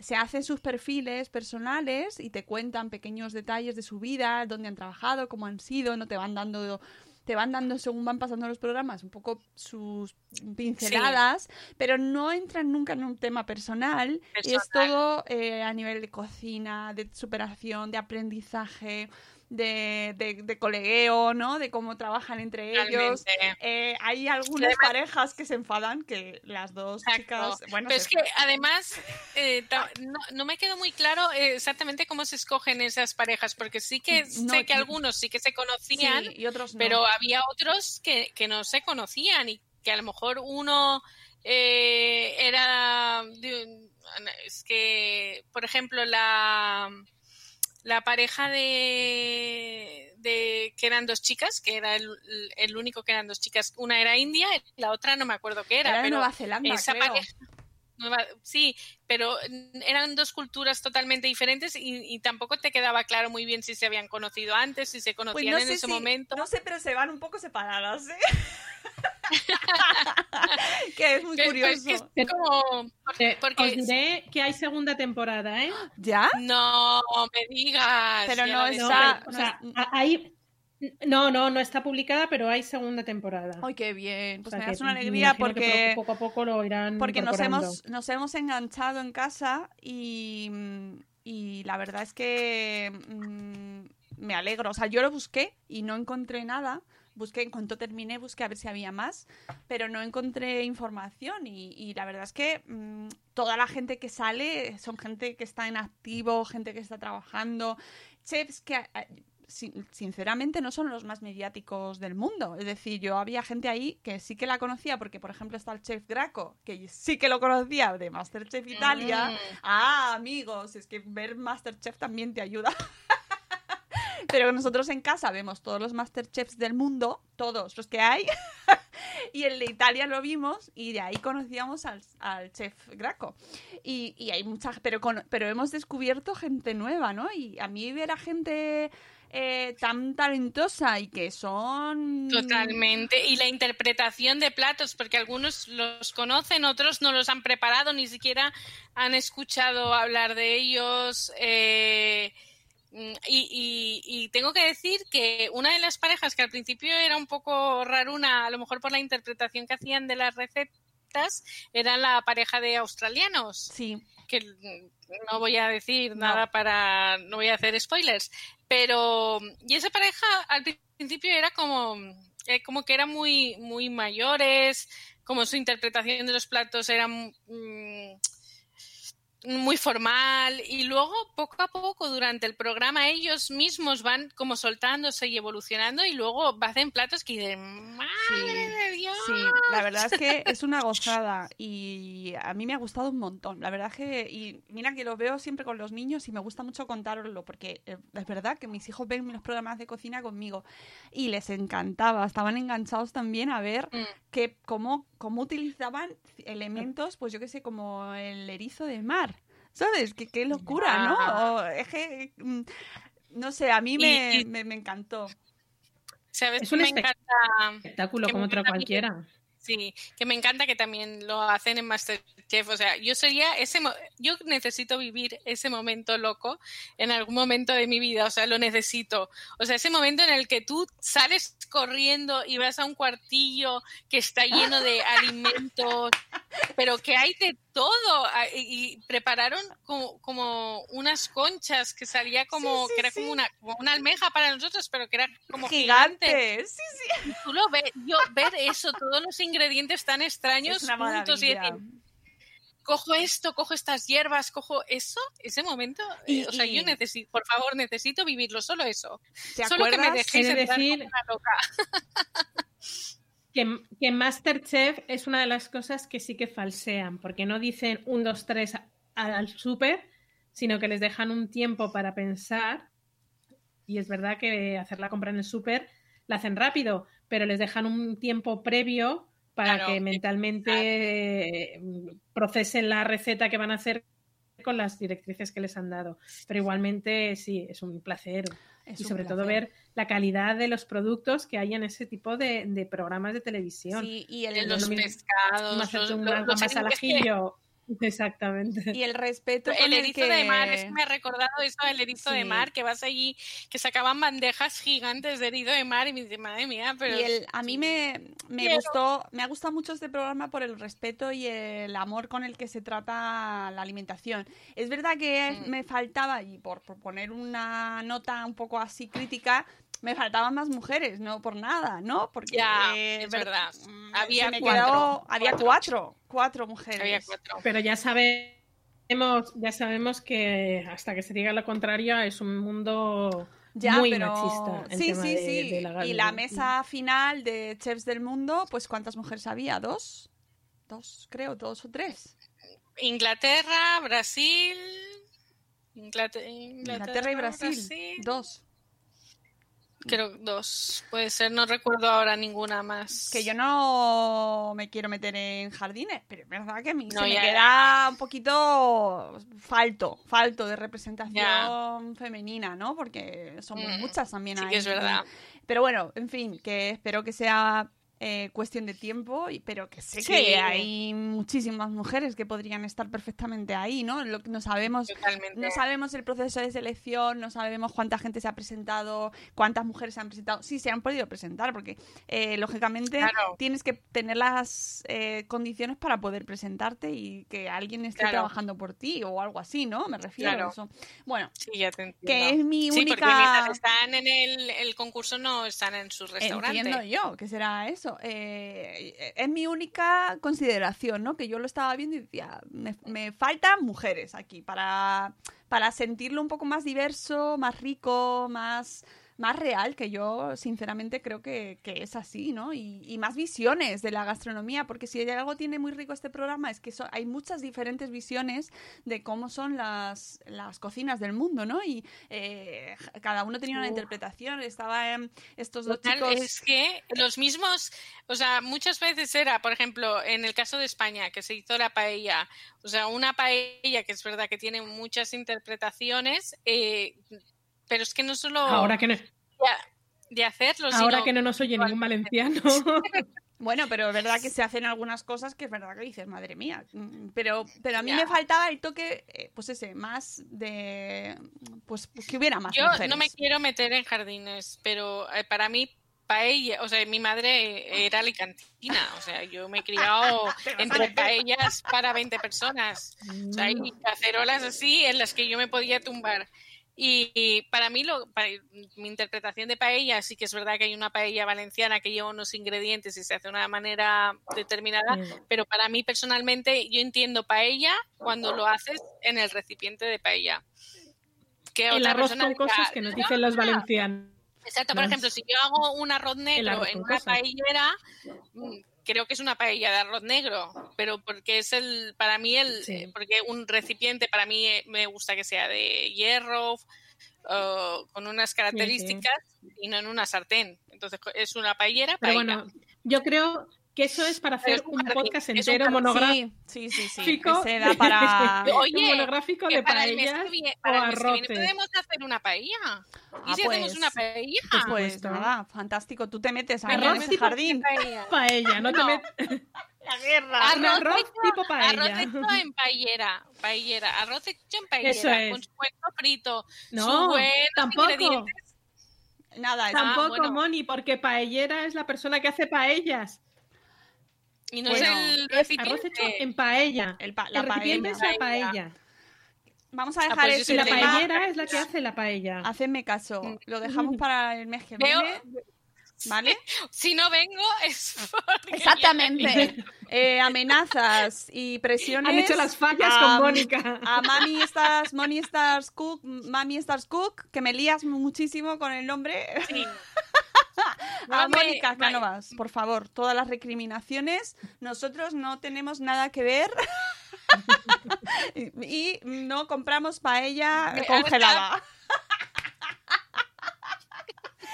se hacen sus perfiles personales y te cuentan pequeños detalles de su vida, dónde han trabajado, cómo han sido, no te van dando te van dando según van pasando los programas un poco sus pinceladas, pero no entran nunca en un tema personal, y es Personal. todo eh, a nivel de cocina, de superación, de aprendizaje, de, de, de colegueo, ¿no? De cómo trabajan entre ellos. Eh, hay algunas además- parejas que se enfadan, que las dos Exacto. chicas... Bueno, Pero es que además eh, no, no me quedó muy claro eh, exactamente cómo se escogen esas parejas, porque sí que No, sé que algunos sí que se sí, conocían, y otros pero había otros que, que no se conocían y que a lo mejor uno eh, era de un- es que por ejemplo la la pareja de, de que eran dos chicas que era el, el único que eran dos chicas una era india y la otra no me acuerdo qué era, Era pero Nueva Zelanda, esa creo. pareja Nueva- sí, pero eran dos culturas totalmente diferentes y, y tampoco te quedaba claro muy bien si se habían conocido antes, si se Pues conocían no en ese si- momento. No sé, pero se van un poco separadas, ¿eh? que es muy Pero- pero es curioso. que es como- porque- Os diré que hay segunda temporada, ¿eh? ¿Ya? No me digas. Pero no Está- o no sea, hay... No, no, no está publicada, pero hay segunda temporada. Ay, qué bien. Pues O sea, me das una alegría porque... poco a poco lo irán porque nos hemos, nos hemos enganchado en casa y, y la verdad es que mm, me alegro. O sea, yo lo busqué y no encontré nada. Busqué, en cuanto terminé, busqué a ver si había más, pero no encontré información y, y la verdad es que mm, toda la gente que sale son gente que está en activo, gente que está trabajando, chefs que a- a- sin- sinceramente no son los más mediáticos del mundo. Es decir, yo había gente ahí que sí que la conocía, porque por ejemplo está el chef Graco, que sí que lo conocía de Masterchef Italia. Mm. Ah, amigos, es que ver Masterchef también te ayuda. Pero nosotros en casa vemos todos los Masterchefs del mundo, todos los que hay, y el de Italia lo vimos y de ahí conocíamos al, al chef Graco. Y, y hay muchas, pero, con- pero hemos descubierto gente nueva, ¿no? Y a mí ver a gente eh, tan talentosa y que son... Totalmente. Y la interpretación de platos, porque algunos los conocen, otros no los han preparado, ni siquiera han escuchado hablar de ellos. eh, y, y- y tengo que decir que una de las parejas que al principio era un poco raruna, a lo mejor por la interpretación que hacían de las recetas, era la pareja de australianos Sí, que no voy a decir No. nada para no voy a hacer spoilers pero y esa pareja al principio era como eh, como que eran muy muy mayores como su interpretación de los platos era mm, muy formal y luego poco a poco durante el programa ellos mismos van como soltándose y evolucionando y luego hacen platos que dicen madre Sí, de Dios Sí, la verdad es que es una gozada y a mí me ha gustado un montón. La verdad que, y mira que lo veo siempre con los niños y me gusta mucho contároslo porque eh, es verdad que mis hijos ven los programas de cocina conmigo y les encantaba, estaban enganchados también a ver Mm. que cómo, cómo utilizaban elementos, pues yo qué sé, como el erizo de mar. ¿Sabes? Qué, qué locura, ¿no? Ya. O es que, mm, no sé, a mí me, y- me, me encantó. sabes Es un me encanta Espectáculo como me otro encanta a mí que- cualquiera. Sí, que me encanta que también lo hacen en Masterchef. O sea, yo sería ese, mo- yo necesito vivir ese momento loco en algún momento de mi vida. O sea, lo necesito. O sea, ese momento en el que tú sales corriendo y vas a un cuartillo que está lleno de alimentos, pero que hay de todo. Ah, Y, y prepararon como, como unas conchas que salía como, Sí, sí, que era sí. como una, como una almeja para nosotros, pero que era como gigante. Gigante, sí, sí. Y tú lo ves, yo ver eso, todos los ingredientes tan extraños juntos y decir, cojo esto, cojo estas hierbas, cojo eso, ese momento, Y- eh, o sea, y- yo necesito, por favor, necesito vivirlo, solo eso. ¿Te Solo que me dejéis de decir- como una loca. Que, que Masterchef es una de las cosas que sí que falsean, porque no dicen un, dos, tres al súper, sino que les dejan un tiempo para pensar. Y es verdad que hacer la compra en el súper la hacen rápido, pero les dejan un tiempo previo para Claro, que mentalmente eh, procesen la receta que van a hacer con las directrices que les han dado. Pero igualmente sí, es un placer. Es y sobre todo ver la calidad de los productos que hay en ese tipo de, de programas de televisión. Sí, y el, De los lo mismo. pescados, los, los- los al ajillo Exactamente. Y el respeto. El erizo que... de mar, es que me ha recordado eso del erizo de mar, que vas allí, que sacaban bandejas gigantes de erizo de mar y me dice, madre mía, pero... Y el, a mí me, me Quiero. gustó, me ha gustado mucho este programa por el respeto y el amor con el que se trata la alimentación. Es verdad que Mm. me faltaba, y por, por poner una nota un poco así crítica, me faltaban más mujeres, no por nada, ¿no? Porque Ya, eh, es ver- verdad. Había me cuatro, quedó- había cuatro. cuatro, cuatro mujeres. Había cuatro. Pero ya sabemos, ya sabemos que hasta que se diga lo contrario es un mundo Ya, muy pero machista. el sí, tema sí, de- sí. de la y la mesa final de chefs del mundo, pues ¿cuántas mujeres había? ¿Dos? Dos, creo, dos o tres. Inglaterra, Brasil... Inglaterra, Inglaterra y Brasil. Dos. Creo dos. Puede ser, no recuerdo ahora ninguna más. Que yo no me quiero meter en jardines, pero es verdad que a mí No, se me queda un poquito falto, falto de representación femenina, ¿no? Porque somos Mm, muchas también Sí ahí. que es verdad. Pero bueno, en fin, que espero que sea eh, cuestión de tiempo, y- pero que sé Sí. que hay muchísimas mujeres que podrían estar perfectamente ahí, ¿no? Lo que no sabemos Totalmente. no sabemos el proceso de selección, no sabemos cuánta gente se ha presentado, cuántas mujeres se han presentado. Sí, se han podido presentar, porque eh, lógicamente Claro. tienes que tener las eh, condiciones para poder presentarte y que alguien esté Claro. trabajando por ti o algo así, ¿no? Me refiero Claro. a eso. Bueno, Sí, ya te entiendo. que es mi sí, única... porque mientras están en el, el concurso no están en su restaurante. Entiendo yo que será eso. Eh, es mi única consideración, ¿no? Que yo lo estaba viendo y decía, me, me faltan mujeres aquí para, para sentirlo un poco más diverso, más rico, más, más real, que yo sinceramente creo que, que es así, ¿no? Y, y más visiones de la gastronomía, porque si hay algo tiene muy rico este programa es que so- hay muchas diferentes visiones de cómo son las, las cocinas del mundo, ¿no? Y eh, cada uno tenía una interpretación, estaba en estos dos Total, chicos... Es que los mismos, o sea, muchas veces era, por ejemplo, en el caso de España, que se hizo la paella, o sea, una paella que es verdad que tiene muchas interpretaciones, eh, pero es que no solo Ahora que no, de hacerlo, ahora sino que no nos oye ningún valenciano. Bueno, pero es verdad que se hacen algunas cosas que es verdad que dices, madre mía. Mm, Pero, pero a mí Ya. me faltaba el toque, eh, pues ese, más de. Pues, pues que hubiera más Yo mujeres. no me quiero meter en jardines, pero eh, para mí paella, o sea, mi madre era alicantina, o sea, yo me he criado entre paellas para 20 personas, o sea, y cacerolas así en las que yo me podía tumbar. Y, y para mí, lo, para- mi interpretación de paella, sí que es verdad que hay una paella valenciana que lleva unos ingredientes y se hace de una manera determinada, pero para mí personalmente yo entiendo paella cuando lo haces en el recipiente de paella. Que el otra arroz persona con dirá, cosas que nos dicen los valencianos. Exacto, por ejemplo, si yo hago un arroz negro arroz en una paellera, mm, creo que es una paella de arroz negro, pero porque es el, para mí el, Sí. eh, porque un recipiente para mí eh, me gusta que sea de hierro, o con unas características y no en una sartén. Entonces es una paellera, Pero paella. bueno, yo creo que eso es para hacer es un un jardín, podcast un entero jardín. monográfico. Sí, sí, sí, sí. Se da para. Oye, un monográfico de para el mes paellas que viene, o para el mes que viene arroces. podemos hacer una paella. ¿Y Ah, si pues, hacemos una paella? Pues supuesto. nada, fantástico. Tú te metes ahí en Arroz ese jardín. Paella. Paella, no, te No. met- La guerra. Un Arroz, arroz hecho- tipo paella. arroz hecho en paellera, paellera, arroz hecho en paellera, Eso es. con su buen frito, No, tampoco. Nada, Ah, Tampoco, bueno. Moni, porque paellera es la persona que hace paellas. Y no Bueno, es el Arroz recipiente. hecho en paella. el pa- la El recipiente paella. es la paella. Vamos a Ah, dejar pues Y este soy la paellera es la que hace la paella. Hacedme caso. Lo dejamos para el mes que Veo- viene. ¿Vale? Si no vengo es porque Exactamente. Eh, amenazas y presiones. Han hecho las fallas a- con Mónica. A Mami Stars, Moni Stars Cook, Mami Stars Cook, que me lías muchísimo con el nombre. sí. A Mónica. Cánovas, por favor, todas las recriminaciones. Nosotros no tenemos nada que ver. y, y no compramos paella congelada.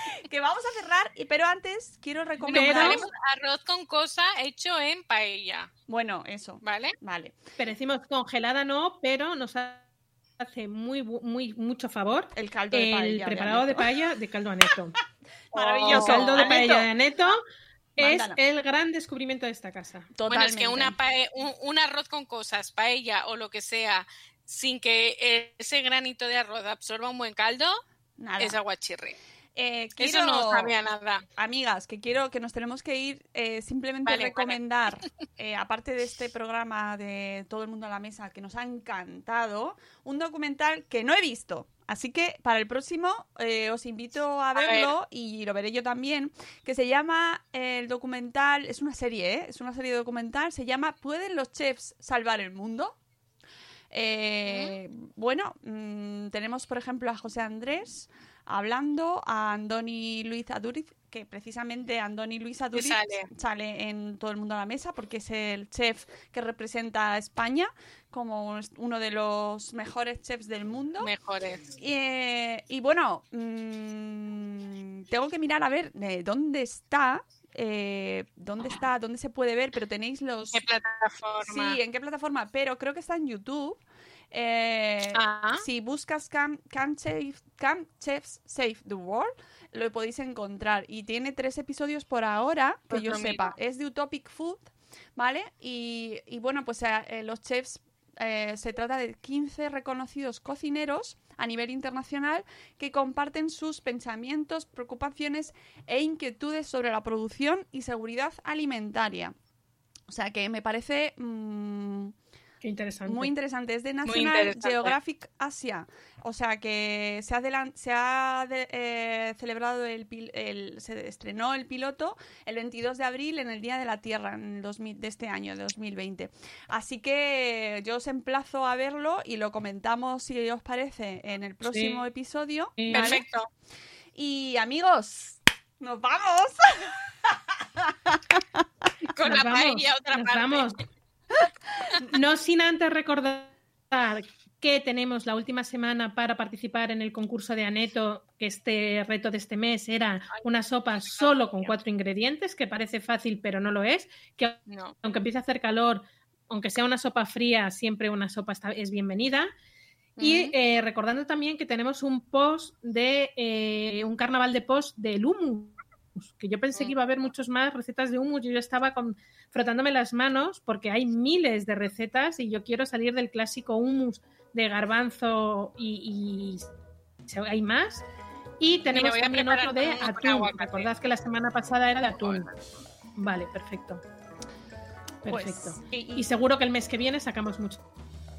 que vamos a cerrar, y- pero antes quiero recomendar. Arroz con cosa hecho en paella, Bueno, eso. ¿vale? Vale. Pero decimos congelada no, pero nos hace muy, muy mucho favor El caldo de el paella. preparado de paella de caldo aneto. Maravilloso. El caldo de Aneto. paella de aneto es el gran descubrimiento de esta casa. Bueno, Totalmente. es que una pae- un, un arroz con cosas, paella o lo que sea, sin que ese granito de arroz absorba un buen caldo, Nada. es aguachirri. Eh, Eso quiero- no sabía nada. Amigas, que quiero que nos tenemos que ir, eh, simplemente Vale, vale. recomendar, eh, aparte de este programa de Todo el mundo a la mesa, que nos ha encantado, un documental que no he visto. Así que para el próximo os invito a ver. verlo y lo veré yo también, que se llama el documental, es una serie, ¿eh? es una serie documental, se llama ¿Pueden los chefs salvar el mundo? Bueno, mm, tenemos por ejemplo a José Andrés hablando, a Andoni Luis Aduriz, que precisamente Andoni Luis Aduriz sale. sale en Todo el Mundo a la Mesa porque es el chef que representa a España como uno de los mejores chefs del mundo. Mejores. Eh, y bueno, mm, tengo que mirar a ver de dónde está, eh, dónde está, dónde se puede ver, pero tenéis los... ¿Qué plataforma? Sí, en qué plataforma, pero creo que está en YouTube. Eh, Ah. Si buscas Chef- Camp Chefs Save the World, lo podéis encontrar. Y tiene tres episodios por ahora, que Pues yo sepa. Es de Utopic Food, ¿vale? Y, y bueno, pues eh, eh, los chefs eh, se trata de 15 reconocidos cocineros a nivel internacional que comparten sus pensamientos, preocupaciones e inquietudes sobre la producción y seguridad alimentaria. O sea que me parece mm, Qué interesante. muy interesante. Es de National. Geographic Asia. O sea que se ha, delan- se ha de- eh, celebrado el, pil- el- se estrenó el piloto el 22 de abril en el Día de la Tierra en el 2000 de este año, de 2020. Así que yo os emplazo a verlo y lo comentamos si os parece en el próximo Sí. episodio. Sí. ¿vale? Perfecto. Y amigos, nos vamos. Con Nos la vamos, paella otra nos parte. vamos. No sin antes recordar que tenemos la última semana para participar en el concurso de Aneto, que este reto de este mes era una sopa solo con cuatro ingredientes, que parece fácil pero no lo es, que No. aunque empiece a hacer calor, aunque sea una sopa fría, siempre una sopa está- es bienvenida. Y eh, recordando también que tenemos un post de eh, un carnaval de post del hummus, que yo pensé Mm. que iba a haber muchos más recetas de hummus y yo estaba con- frotándome las manos porque hay miles de recetas y yo quiero salir del clásico hummus de garbanzo y, hay más. Y tenemos también otro de atún. Recordad que la semana pasada era de atún. Vale, perfecto. Pues, Perfecto. y- Y seguro que el mes que viene sacamos mucho.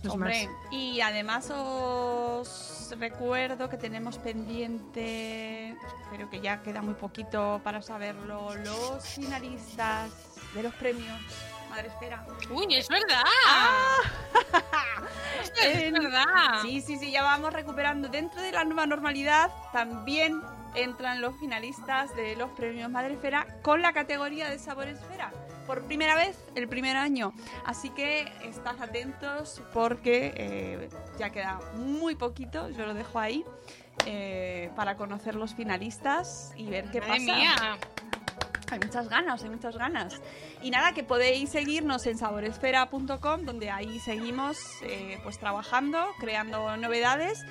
Hombre, y además os recuerdo que tenemos pendiente, pero que ya queda muy poquito para saberlo, los finalistas de los premios Madre Esfera. Uy, es verdad. Ostras, es En- verdad. Sí, sí, sí, ya vamos recuperando. Dentro de la nueva normalidad también entran los finalistas de los premios Madre Esfera con la categoría de Sabor Esfera. Por primera vez, el primer año. Así que estad atentos porque eh, ya queda muy poquito, yo lo dejo ahí, eh, para conocer los finalistas y ver qué Madre pasa. mía. Hay muchas ganas, hay muchas ganas. Y nada, que podéis seguirnos en saboresfera.com, donde ahí seguimos eh, pues trabajando, creando novedades,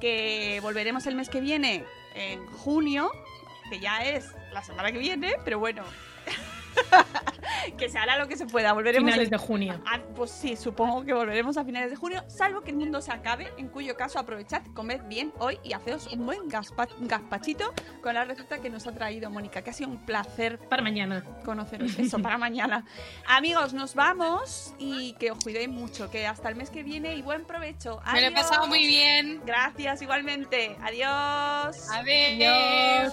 que volveremos el mes que viene, en junio, que ya es la semana que viene, pero bueno, que se hará lo que se pueda. Volveremos Finales en- de junio. Ah, pues sí, supongo que volveremos a finales de junio, salvo que el mundo se acabe, en cuyo caso aprovechad, comed bien hoy y haceos un buen gaspa- gazpachito con la receta que nos ha traído Mónica, que ha sido un placer Para mañana. conoceros eso para mañana. Amigos, nos vamos y que os cuidéis mucho, que hasta el mes que viene y buen provecho. Me lo he pasado Adiós. muy bien. Gracias igualmente. Adiós. Adiós.